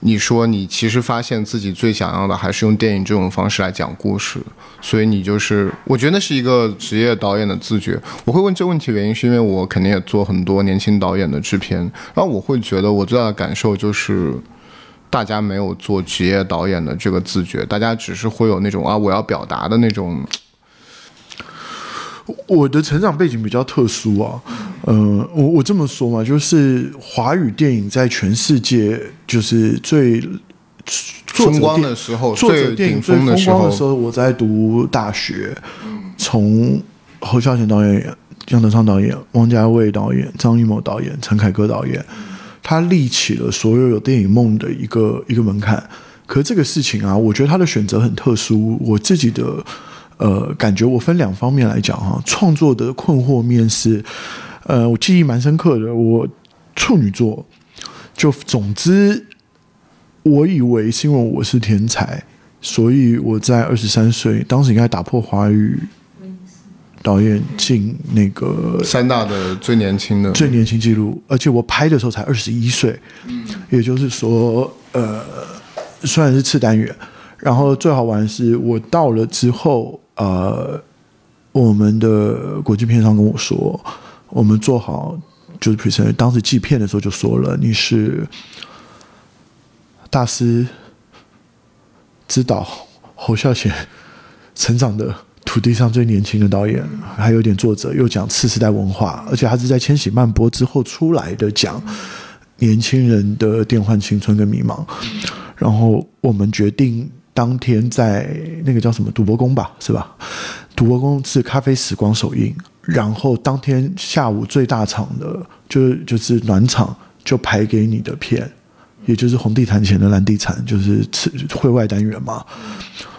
你说你其实发现自己最想要的还是用电影这种方式来讲故事，所以你就是，我觉得那是一个职业导演的自觉。我会问这个问题的原因，是因为我肯定也做很多年轻导演的制片，然后我会觉得我最大的感受就是。大家没有做职业导演的这个自觉，大家只是会有那种啊，我要表达的那种。
我的成长背景比较特殊啊，呃，我我这么说嘛，就是华语电影在全世界就是最
风光的时候，
作者电影最风光的时候，我在读大学，从侯孝贤导演、杨德昌导演、王家卫导演、张艺谋导演、陈凯歌导演，他立起了所有有电影梦的一个一个门槛。可是这个事情啊，我觉得他的选择很特殊。我自己的呃感觉，我分两方面来讲哈。创作的困惑面是，呃，我记忆蛮深刻的。我处女座，就总之，我以为是因为我是天才，所以我在二十三岁，当时应该打破华语导演进那个
三大的最年轻的。
最年轻记录，而且我拍的时候才二十一岁，也就是说，呃，虽然是次单元，然后最好玩的是我到了之后，呃，我们的国际片商跟我说，我们做好就是 present，当时寄片的时候就说了，你是大师指导侯孝贤成长的土地上最年轻的导演，还有点作者又讲次时代文化，而且他是在千禧慢播之后出来的讲年轻人的电幻青春跟迷茫。然后我们决定当天在那个叫什么赌博宫吧，是吧？赌博宫是咖啡时光首映，然后当天下午最大场的就就是暖场就排给你的片，也就是红地毯前的蓝地毯，就是吃会外单元嘛。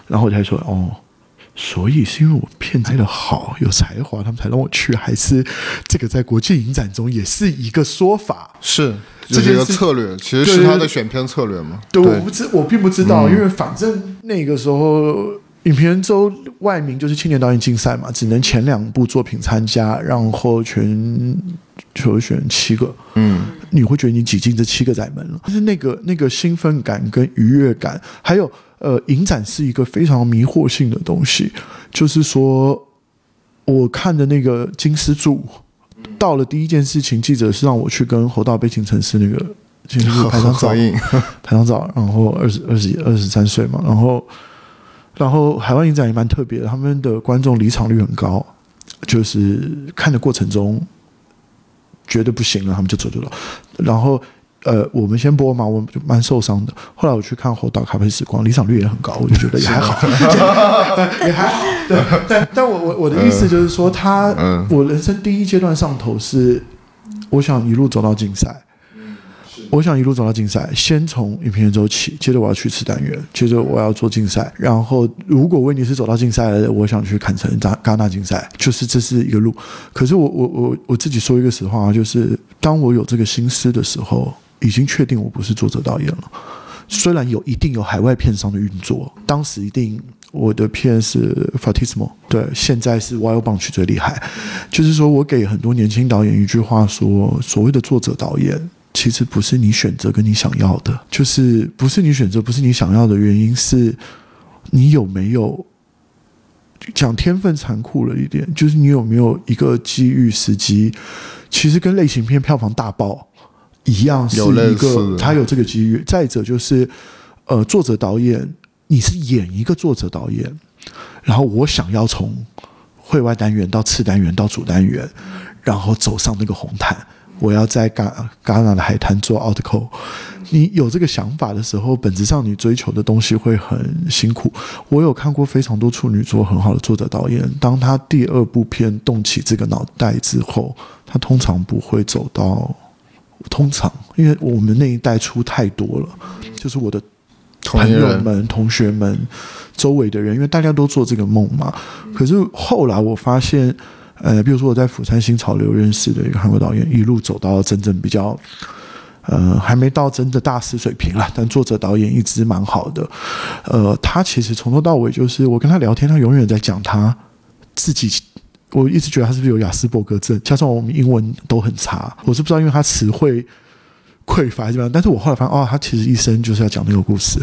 然后我才说哦，所以是因为我片拍的好，有才华，他们才让我去，还是这个在国际影展中也是一个说法？
是这是一个策略，其实是他的选片策略吗？
对，我不知我并不知道，因为反正那个时候影片周外名就是青年导演竞赛嘛，只能前两部作品参加，然后全球选七个，
嗯，
你会觉得你挤进这七个窄门了。但是那个那个兴奋感跟愉悦感，还有呃，影展是一个非常迷惑性的东西，就是说我看的那个金丝柱。到了第一件事情，记者是让我去跟侯道悲情城市那个金丝柱拍张照拍张照，然后二十二十二十三岁嘛，然后然后海外影展也蛮特别的，他们的观众离场率很高，就是看的过程中觉得不行了，他们就走就了，然后。呃，我们先播嘛，我就蛮受伤的。后来我去看《火岛咖啡时光》，离场率也很高，我就觉得也还好，也还好。对，但但我我我的意思就是说，他、
嗯
我人生第一阶段上头是，我想一路走到竞赛，我想一路走到竞赛，先从影评人周起，接着我要去吃单元，接着我要做竞赛，然后如果威尼斯走到竞赛了，我想去坎城、戛戛纳竞赛，就是这是一个路。可是我我我我自己说一个实话，就是当我有这个心思的时候，已经确定我不是作者导演了。虽然有一定有海外片商的运作，当时一定我的片是 Fatismo，对，现在是 Wild Bunch 最厉害。就是说我给很多年轻导演一句话说：所谓的作者导演，其实不是你选择跟你想要的，就是不是你选择，不是你想要的原因是你有没有讲天分残酷了一点，就是你有没有一个机遇时机，其实跟类型片票房大爆一样，是一个他有这个机遇。再者就是，呃，作者导演，你是演一个作者导演，然后我想要从会外单元到次单元到主单元，然后走上那个红毯。我要在戛戛纳的海滩做 outco，你有这个想法的时候，本质上你追求的东西会很辛苦。我有看过非常多处女座很好的作者导演，当他第二部片动起这个脑袋之后，他通常不会走到通常，因为我们那一代出太多了，就是我的朋友们、同学们、周围的人，因为大家都做这个梦嘛。可是后来我发现，呃，比如说我在釜山新潮流认识的一个韩国导演，一路走到真正比较。呃，还没到真的大师水平啦，但作者导演一直蛮好的。呃，他其实从头到尾就是我跟他聊天，他永远在讲他自己。我一直觉得他是不是有雅斯伯格症，加上我们英文都很差，我是不知道，因为他词汇匮乏还是怎么样。但是我后来发现，哦，他其实一生就是要讲那个故事，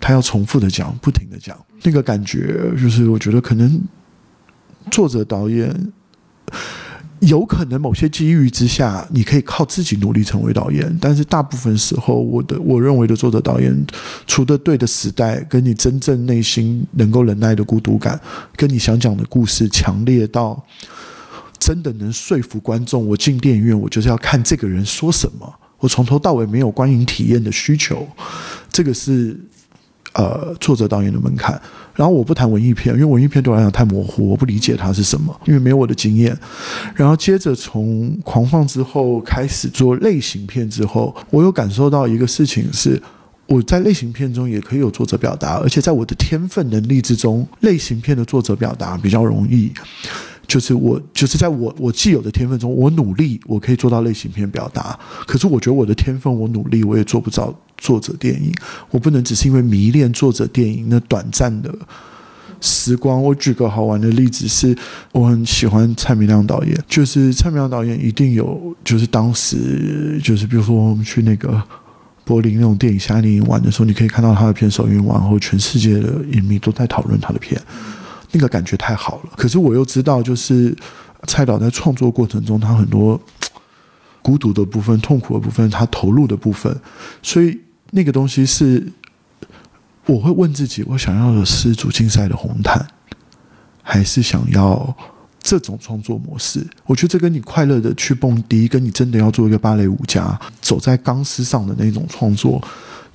他要重复的讲，不停的讲，那个感觉就是我觉得可能作者导演有可能某些机遇之下，你可以靠自己努力成为导演，但是大部分时候，我的我认为的作者导演，除了对的时代，跟你真正内心能够忍耐的孤独感，跟你想讲的故事强烈到真的能说服观众，我进电影院，我就是要看这个人说什么，我从头到尾没有观影体验的需求，这个是呃作者导演的门槛。然后我不谈文艺片，因为文艺片对我来讲太模糊，我不理解它是什么，因为没有我的经验。然后接着从狂放之后开始做类型片之后，我有感受到一个事情是。我在类型片中也可以有作者表达，而且在我的天分能力之中，类型片的作者表达比较容易。就是我，就是在我我既有的天分中，我努力，我可以做到类型片表达。可是我觉得我的天分，我努力，我也做不到作者电影。我不能只是因为迷恋作者电影那短暂的时光。我举个好玩的例子是，我很喜欢蔡明亮导演，就是蔡明亮导演一定有，就是当时就是比如说我们去那个。柏林那种电影夏令营玩的时候，你可以看到他的片首映完后，全世界的影迷都在讨论他的片，那个感觉太好了。可是我又知道，就是蔡导在创作过程中，他很多孤独的部分、痛苦的部分，他投入的部分，所以那个东西是我会问自己：我想要的是主竞赛的红毯，还是想要这种创作模式？我觉得这跟你快乐的去蹦迪，跟你真的要做一个芭蕾舞家，走在钢丝上的那种创作，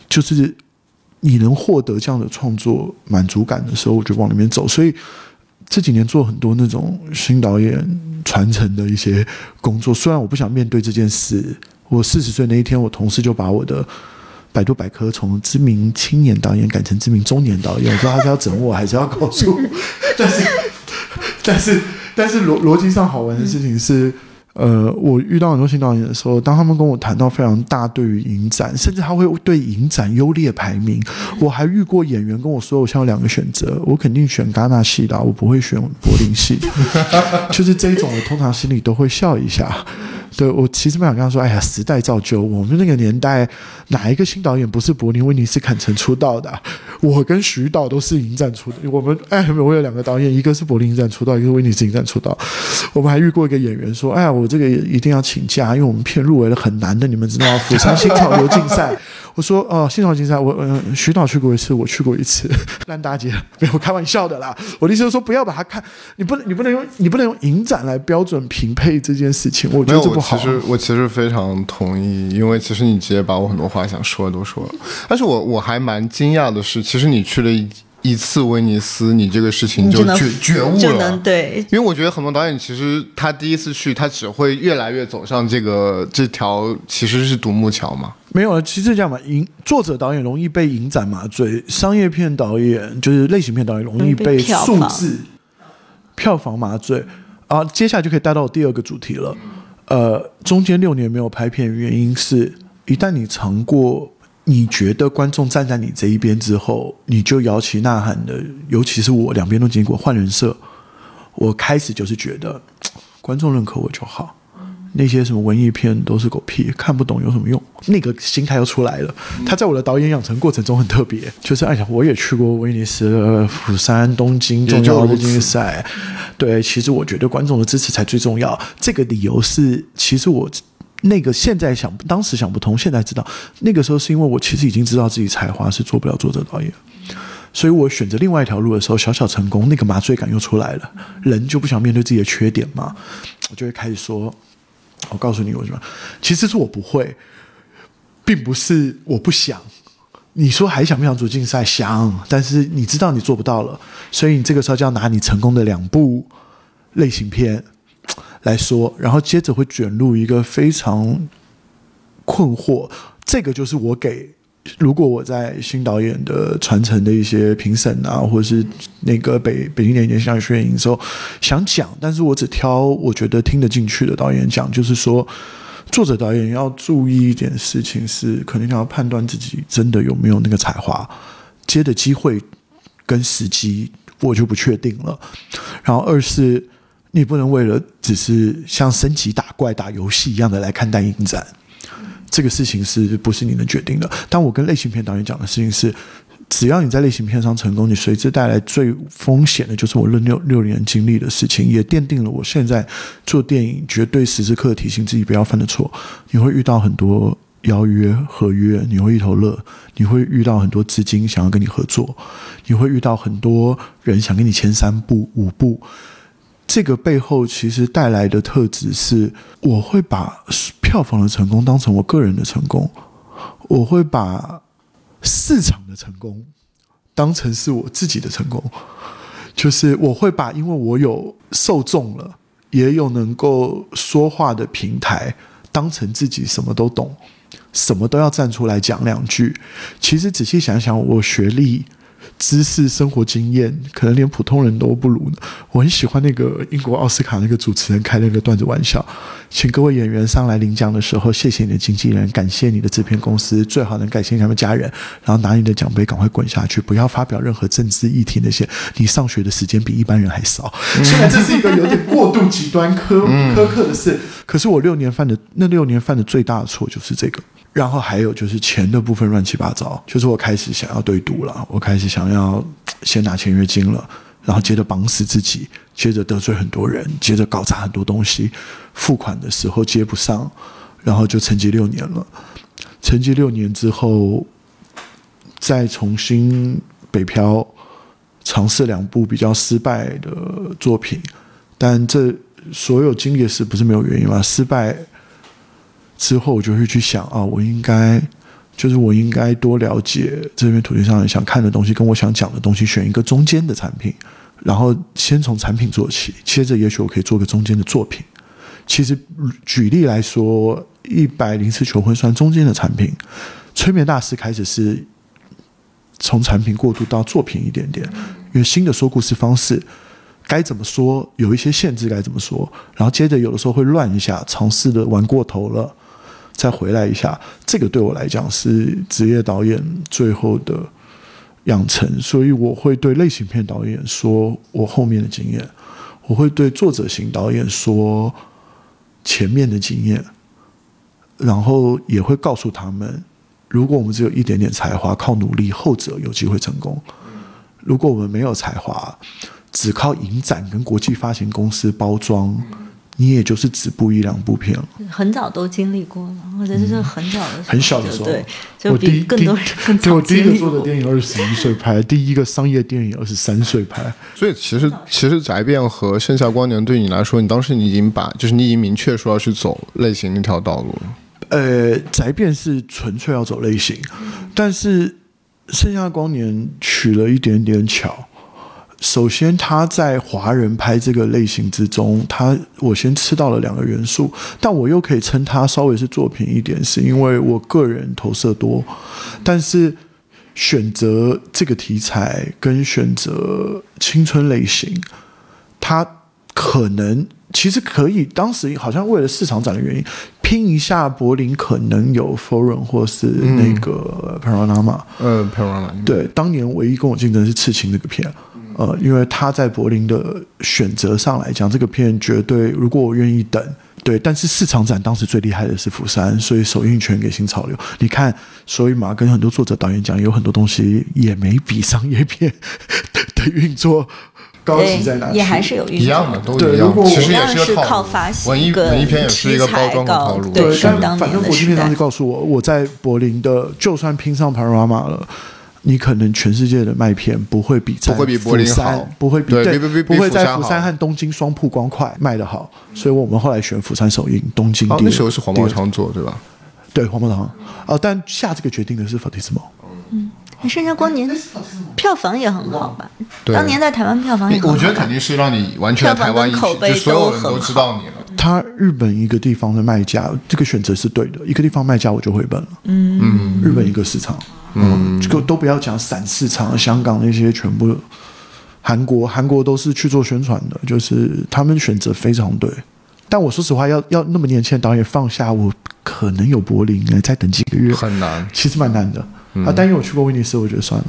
就是你能获得这样的创作满足感的时候，我就往里面走。所以这几年做很多那种新导演传承的一些工作，虽然我不想面对这件事，我四十岁那一天，我同事就把我的百度百科从知名青年导演改成知名中年导演，我不知道他是要整我还是要告诉 我，但是但是但是逻逻辑上好玩的事情是。呃，我遇到很多新导演的时候，当他们跟我谈到非常大对于影展，甚至他会对影展优劣排名。我还遇过演员跟我说，我现在有两个选择，我肯定选戛纳系的，我不会选柏林系。就是这一种，我通常心里都会笑一下。对我其实蛮想跟他说，哎呀，时代造就我们那个年代，哪一个新导演不是柏林威尼斯坎城出道的啊、我跟徐导都是影展出的。我们哎，我有两个导演，一个是柏林影展出道，一个是威尼斯影展出道。我们还遇过一个演员说，哎呀，我这个一定要请假，因为我们片入围了很难的，你们知道吗？釜山新潮流竞赛。我说哦，新潮竞赛，我嗯、呃，徐导去过一次，我去过一次，烂大街，没有开玩笑的啦。我的意思是说，不要把它看，你不能，你不能用，你不能用影展来标准评配这件事情，我觉得这不好。
其实我其实非常同意，因为其实你直接把我很多话想说的都说了。但是我我还蛮惊讶的是，其实你去了一一次威尼斯，你这个事情就觉觉悟
就能
了。
对
因为我觉得很多导演其实他第一次去，他只会越来越走上这个这条其实是独木桥嘛。
没有，其实这样吧，影作者导演容易被影展麻醉，商业片导演就是类型片导演容易被数字票房麻醉。啊，接下来就可以带到第二个主题了。呃，中间六年没有拍片，原因是一旦你尝过，你觉得观众站在你这一边之后，你就摇旗呐喊的，尤其是我两边都经过换人设，我开始就是觉得 观众认可我就好。那些什么文艺片都是狗屁，看不懂有什么用？那个心态又出来了。他在我的导演养成过程中很特别，就是哎呀，我也去过威尼斯、釜山、东京重要的竞赛。对，其实我觉得观众的支持才最重要。这个理由是，其实我那个现在想，当时想不通，现在知道，那个时候是因为我其实已经知道自己才华是做不了作者导演。所以我选择另外一条路的时候，小小成功，那个麻醉感又出来了。人就不想面对自己的缺点嘛，我就会开始说：“我告诉你为什么？其实是我不会，并不是我不想。你说还想不想组竞赛？想，但是你知道你做不到了，所以你这个时候就要拿你成功的两部类型片来说，然后接着会卷入一个非常困惑。这个就是我给，如果我在新导演的传承的一些评审啊，或者是那个北北京电影节相学院的时候想讲，但是我只挑我觉得听得进去的导演讲，就是说。作者导演要注意一点事情是，可能要判断自己真的有没有那个才华，接的机会跟时机，我就不确定了。然后二是，你不能为了只是像升级打怪、打游戏一样的来看待影展，这个事情是不是你能决定的？但我跟类型片导演讲的事情是，只要你在类型片上成功，你随之带来最风险的就是我六六六年经历的事情，也奠定了我现在做电影绝对时时刻提醒自己不要犯的错。你会遇到很多邀约、合约，你会一头热，你会遇到很多资金想要跟你合作，你会遇到很多人想跟你签三部、五部。这个背后其实带来的特质是，我会把票房的成功当成我个人的成功，我会把市场的成功当成是我自己的成功，就是我会把，因为我有受众了，也有能够说话的平台，当成自己什么都懂，什么都要站出来讲两句。其实仔细想想，我学历。知识、生活经验，可能连普通人都不如呢。我很喜欢那个英国奥斯卡那个主持人开那个段子玩笑，请各位演员上来领奖的时候，谢谢你的经纪人，感谢你的制片公司，最好能感谢他们家人，然后拿你的奖杯赶快滚下去，不要发表任何政治议题那些。你上学的时间比一般人还少，虽然这是一个有点过度极端苛苛刻的事，可是我六年犯的那六年犯的最大的错就是这个。然后还有就是钱的部分乱七八糟，就是我开始想要对赌了，我开始想要先拿签约金了，然后接着绑死自己，接着得罪很多人，接着搞砸很多东西，付款的时候接不上，然后就沉寂六年了。沉寂六年之后，再重新北漂，尝试两部比较失败的作品，但这所有经历的事不是没有原因嘛？失败。之后我就会去想啊，我应该就是我应该多了解这片土地上想看的东西，跟我想讲的东西，选一个中间的产品，然后先从产品做起，接着也许我可以做个中间的作品。其实举例来说，一百零次求婚算中间的产品，催眠大师开始是从产品过渡到作品一点点，因为新的说故事方式该怎么说，有一些限制该怎么说，然后接着有的时候会乱一下，尝试的玩过头了，再回来一下，这个对我来讲是职业导演最后的养成，所以我会对类型片导演说我后面的经验，我会对作者型导演说前面的经验，然后也会告诉他们，如果我们只有一点点才华，靠努力，后者有机会成功；如果我们没有才华，只靠影展跟国际发行公司包装，你也就是止步一两部片了。
很早都经历过了，我觉得这是很早的时候，
很小的时候，
对，就
我第一
比更多人 更
对我第一个
早经历过。
做的电影二十一岁拍，第一个商业电影二十三岁拍。
所以其实其实宅变和盛夏光年对你来说，你当时你已经把就是你已经明确说要去走类型那条道路了。
呃，宅变是纯粹要走类型，但是盛夏光年取了一点点巧。首先，他在华人拍这个类型之中，他我先吃到了两个元素，但我又可以称他稍微是作品一点，是因为我个人投射多，但是选择这个题材跟选择青春类型，他可能其实可以，当时好像为了市场展的原因，拼一下柏林可能有 Foreign 或是那个 Panorama，、
嗯 p a r a m
对，当年唯一跟我竞争是《刺青》这个片，呃，因为他在柏林的选择上来讲，这个片绝对，如果我愿意等，对，但是市场展当时最厉害的是釜山，所以首映权给新潮流。你看，所以嘛，跟很多作者导演讲，有很多东西也没比商业片的运作高级在哪里，
也还是有运
一样的都一样
对如果，我
其实也
是。靠发行
文艺文艺片也是一个包装的套路。
对，
题材高是
但反正国际片当时告诉我，我在柏林的，就算拼上 Panorama 了。你可能全世界的麦片不会比在
不会比柏林
釜山
好。
不会比
对比比比
不会在
釜山
和东京双铺光快卖的好，所以我们后来选釜山首映，东京
那时候是黄茂昌做对吧？
对黄茂堂哦，但下这个决定的是 Fortissimo，
盛夏光年票房也很好吧？
对。
当年在台湾票房也很好。
我觉得肯定是让你完全在台湾就所有人
都
知道你了。
他日本一个地方的卖家，这个选择是对的，一个地方卖家我就回本了。嗯，日本一个市场，嗯，这个都不要讲散市场，香港那些全部，韩国韩国都是去做宣传的，就是他们选择非常对。但我说实话，要要那么年轻的导演放下，我可能有柏林哎，再等几个月，
很难。
其实蛮难的。啊，但因为我去过威尼斯，我觉得算了，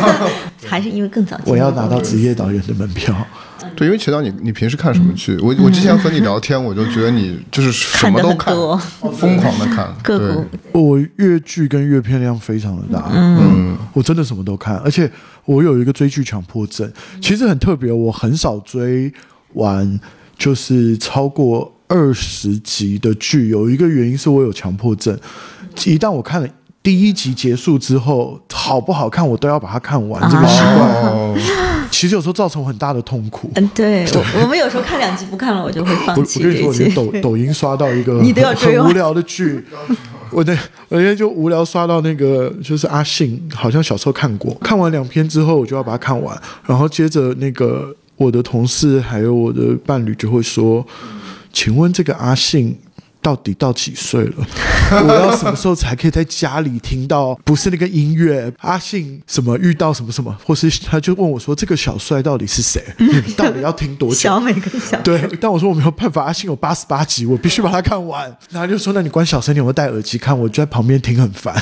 还是因为更早。
我要拿到职业导演的门票。
对，因为齐导，你你平时看什么剧？我我之前和你聊天，我就觉得你就是什么都看
看，
疯狂的看。
各
对
国
我越剧跟粤片量非常的大，嗯，我真的什么都看，而且我有一个追剧强迫症，其实很特别，我很少追完就是超过二十集的剧，有一个原因是我有强迫症，一旦我看了。第一集结束之后，好不好看我都要把它看完，这个习惯、
哦，
其实有时候造成我很大的痛苦。
嗯，对我 我们有时候看两集不看了，我就会放
弃 我跟你说，我连
这一集。
抖抖音刷到一个很无聊的剧，我那我那天就无聊刷到那个就是阿信，好像小时候看过，看完两篇之后我就要把它看完，然后接着那个我的同事还有我的伴侣就会说，请问这个阿信。到底到几岁了？我要什么时候才可以在家里听到不是那个音乐？阿信什么遇到什么什么，或是他就问我说：“这个小帅到底是谁？你 到底要听多久？”
小美跟小
对，但我说我没有办法，阿信有八十八集，我必须把它看完。然后就说：“那你关小声点，我戴耳机看，我就在旁边听很烦。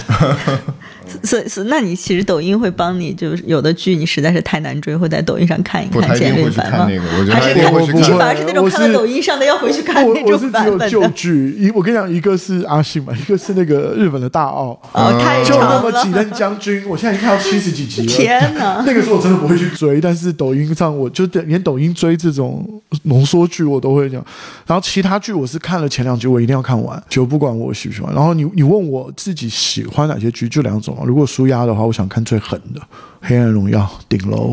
所以，所以那你其实抖音会帮你，就是有的剧你实在是太难追，会在抖音上看一看前
一定会去
面版吗？
看那个，我觉得
还是。你反而是那种看到抖音上的要回去看
我
那种版本的。
旧剧，一我跟你讲，一个是阿信嘛，一个是那个日本的大奥，
哦，太
就那么几。任将军，我现在已经看到七十几集了。
天哪
那个时候我真的不会去追，但是抖音上我就连抖音追这种浓缩剧我都会这样。然后其他剧我是看了前两集，我一定要看完，就不管我喜不喜欢。然后你你问我自己喜欢哪些剧，就两种啊。如果舒压的话，我想看最狠的《黑暗荣耀》《顶楼》，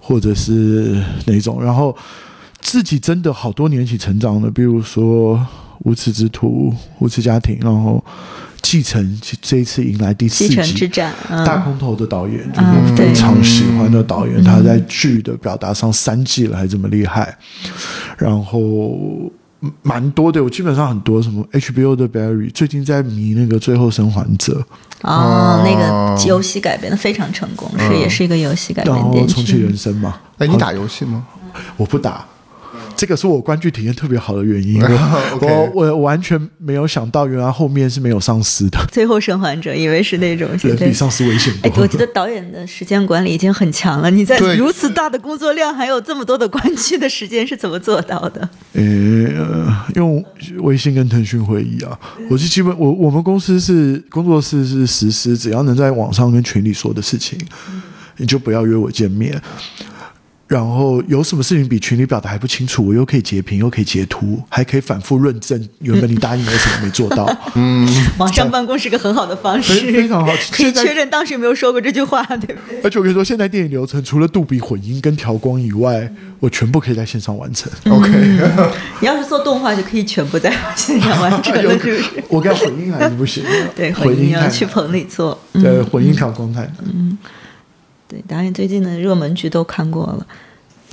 或者是哪种。然后自己真的好多年一起成长的，比如说《无耻之徒》《无耻家庭》，然后《继承》这一次迎来第四
继承
集
之战，嗯，
大空头的导演，就是
嗯
我非常喜欢的导演，他在剧的表达上三季了还这么厉害。然后嗯蛮多的，我基本上很多什么 HBO 的 Barry，最近在迷那个《最后生还者
哦，那个游戏改编的非常成功，是也是一个游戏改》，
然
编电
后重启。人生嘛。
哎，你打游戏吗？
我不打，这个是我观剧体验特别好的原因。我我我完全没有想到，原来后面是没有丧尸的，
最后生还者以为是那种 对
人比丧尸危险
哎，我觉得导演的时间管理已经很强了。你在如此大的工作量，还有这么多的观剧的时间，是怎么做到的？
呃，用微信跟腾讯会议啊，我是基本我我们公司是工作室是实施，只要能在网上跟群里说的事情，你就不要约我见面。然后有什么事情比群里表达还不清楚，我又可以截屏，又可以截图，还可以反复论证原本你答应我什么没做到，嗯
网上办公是个很好的方式，
非 非常好。
可以确认当时有没有说过这句话，对不对？
而且我跟你说，现在电影流程除了杜比混音跟调光以外，我全部可以在线上完成。
OK，
你要是做动画，就可以全部在线上完成了，是不是？
我跟混音还是不行，
对，
混
混音要去棚里做。
对混音调光太难。
对，导演最近的热门剧都看过了，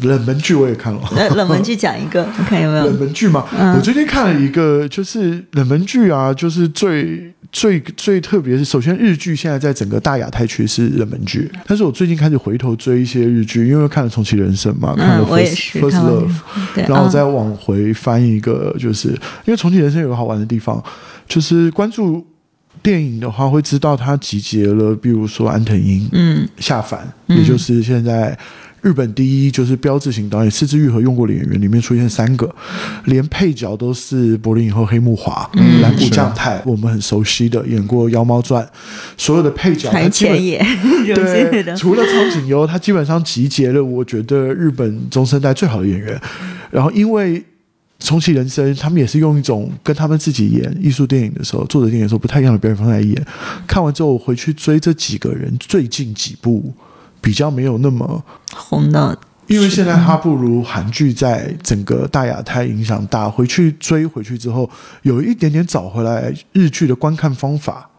冷门剧我也看了。
那冷门剧讲一个，你看有没有
冷
有？
门剧嘛，我最近看了一个，就是冷门剧啊，就是最最最特别是，首先日剧现在在整个大亚太区是冷门剧，但是我最近开始回头追一些日剧，因为看了《重启人生》嘛，看了 First,
是
First Love，，
对，
然后
啊
再往回翻一个，就是因为《重启人生》有个好玩的地方，就是关注电影的话，会知道它集结了，比如说安藤英、
嗯。
下凡，也就是现在日本第一就是标志型导演四之愈合用过的演员，里面出现三个，连配角都是柏林影后黑木华、蓝谷将太，我们很熟悉的，演过《妖猫传》，所有的配角
还
他基本
前野
对，
的，
除了苍井优，他基本上集结了我觉得日本中生代最好的演员。然后因为重启人生，他们也是用一种跟他们自己演艺术电影的时候、作者电影的时候不太一样的表演方式来演。看完之后，我回去追这几个人最近几部比较没有那么。
红的
因为现在它不如韩剧在整个大亚太影响大，回去追回去之后，有一点点找回来日剧的观看方法。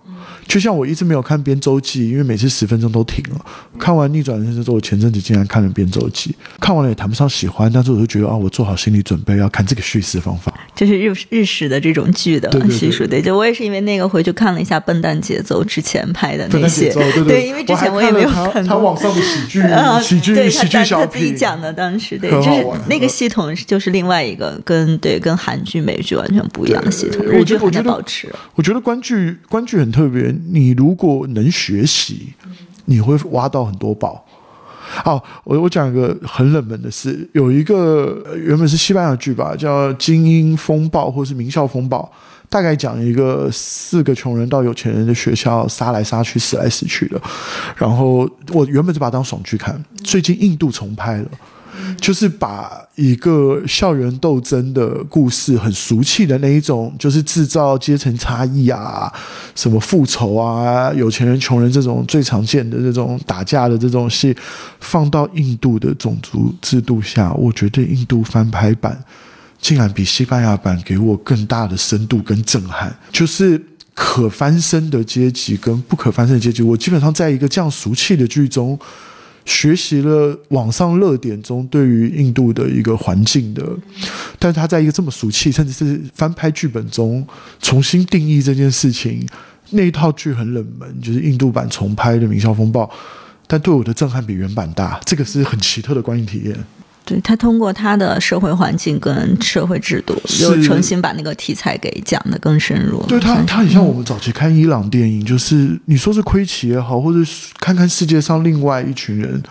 就像我一直没有看编周记，因为每次十分钟都停了。看完《逆转人生》之后，我前阵子竟然看了编周记，看完了也谈不上喜欢，但是我就觉得啊，我做好心理准备要看这个叙事方法。
就是日日式的这种剧的叙述，对，就我也是因为那个回去看了一下《笨蛋节奏》之前拍的那些，
对
对，因为之前
我
也没有
看了他他。网上的喜剧
啊，
喜剧喜剧小
他自己讲的，当时对，就是那个系统就是另外一个跟对跟韩剧、美剧完全不一样的系统，日剧还在
我觉得我觉得
保持。
我觉得观剧观剧很特别，你如果能学习，你会挖到很多宝。好，我我讲一个很冷门的事，有一个原本是西班牙剧吧，叫《精英风暴》或是《名校风暴》，大概讲一个四个穷人到有钱人的学校杀来杀去、死来死去的。然后我原本是把它当爽剧看，最近印度重拍了。就是把一个校园斗争的故事，很俗气的那一种，就是制造阶层差异啊，什么复仇啊，有钱人、穷人这种最常见的这种打架的这种戏，放到印度的种族制度下，我觉得印度翻拍版竟然比西班牙版给我更大的深度跟震撼，就是。可翻身的阶级跟不可翻身的阶级，我基本上在一个这样俗气的剧中，学习了网上热点中对于印度的一个环境的，但是他在一个这么俗气，甚至是翻拍剧本中重新定义这件事情，那一套剧很冷门，就是印度版重拍的《名校风暴》，但对我的震撼比原版大，这个是很奇特的观影体验。
对他通过他的社会环境跟社会制度，又重新把那个题材给讲得更深入。
对他，他很像我们早期看伊朗电影，就是你说是窥奇也好，或者是看看世界上另外一群人，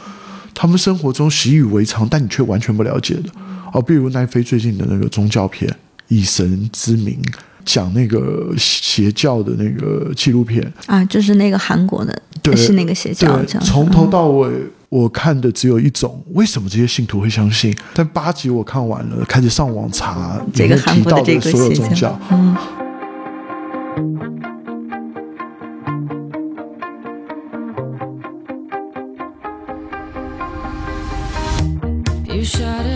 他们生活中习以为常，但你却完全不了解的。哦，比如奈飞最近的那个宗教片《以神之名》，讲那个邪教的那个纪录片，
啊，就是那个韩国的，
对
是那个邪教。
从头到尾。我看的只有一种，为什么这些信徒会相信？但八集我看完了，开始上网查
这个
里面提到
的
所有宗教，
嗯
，You shout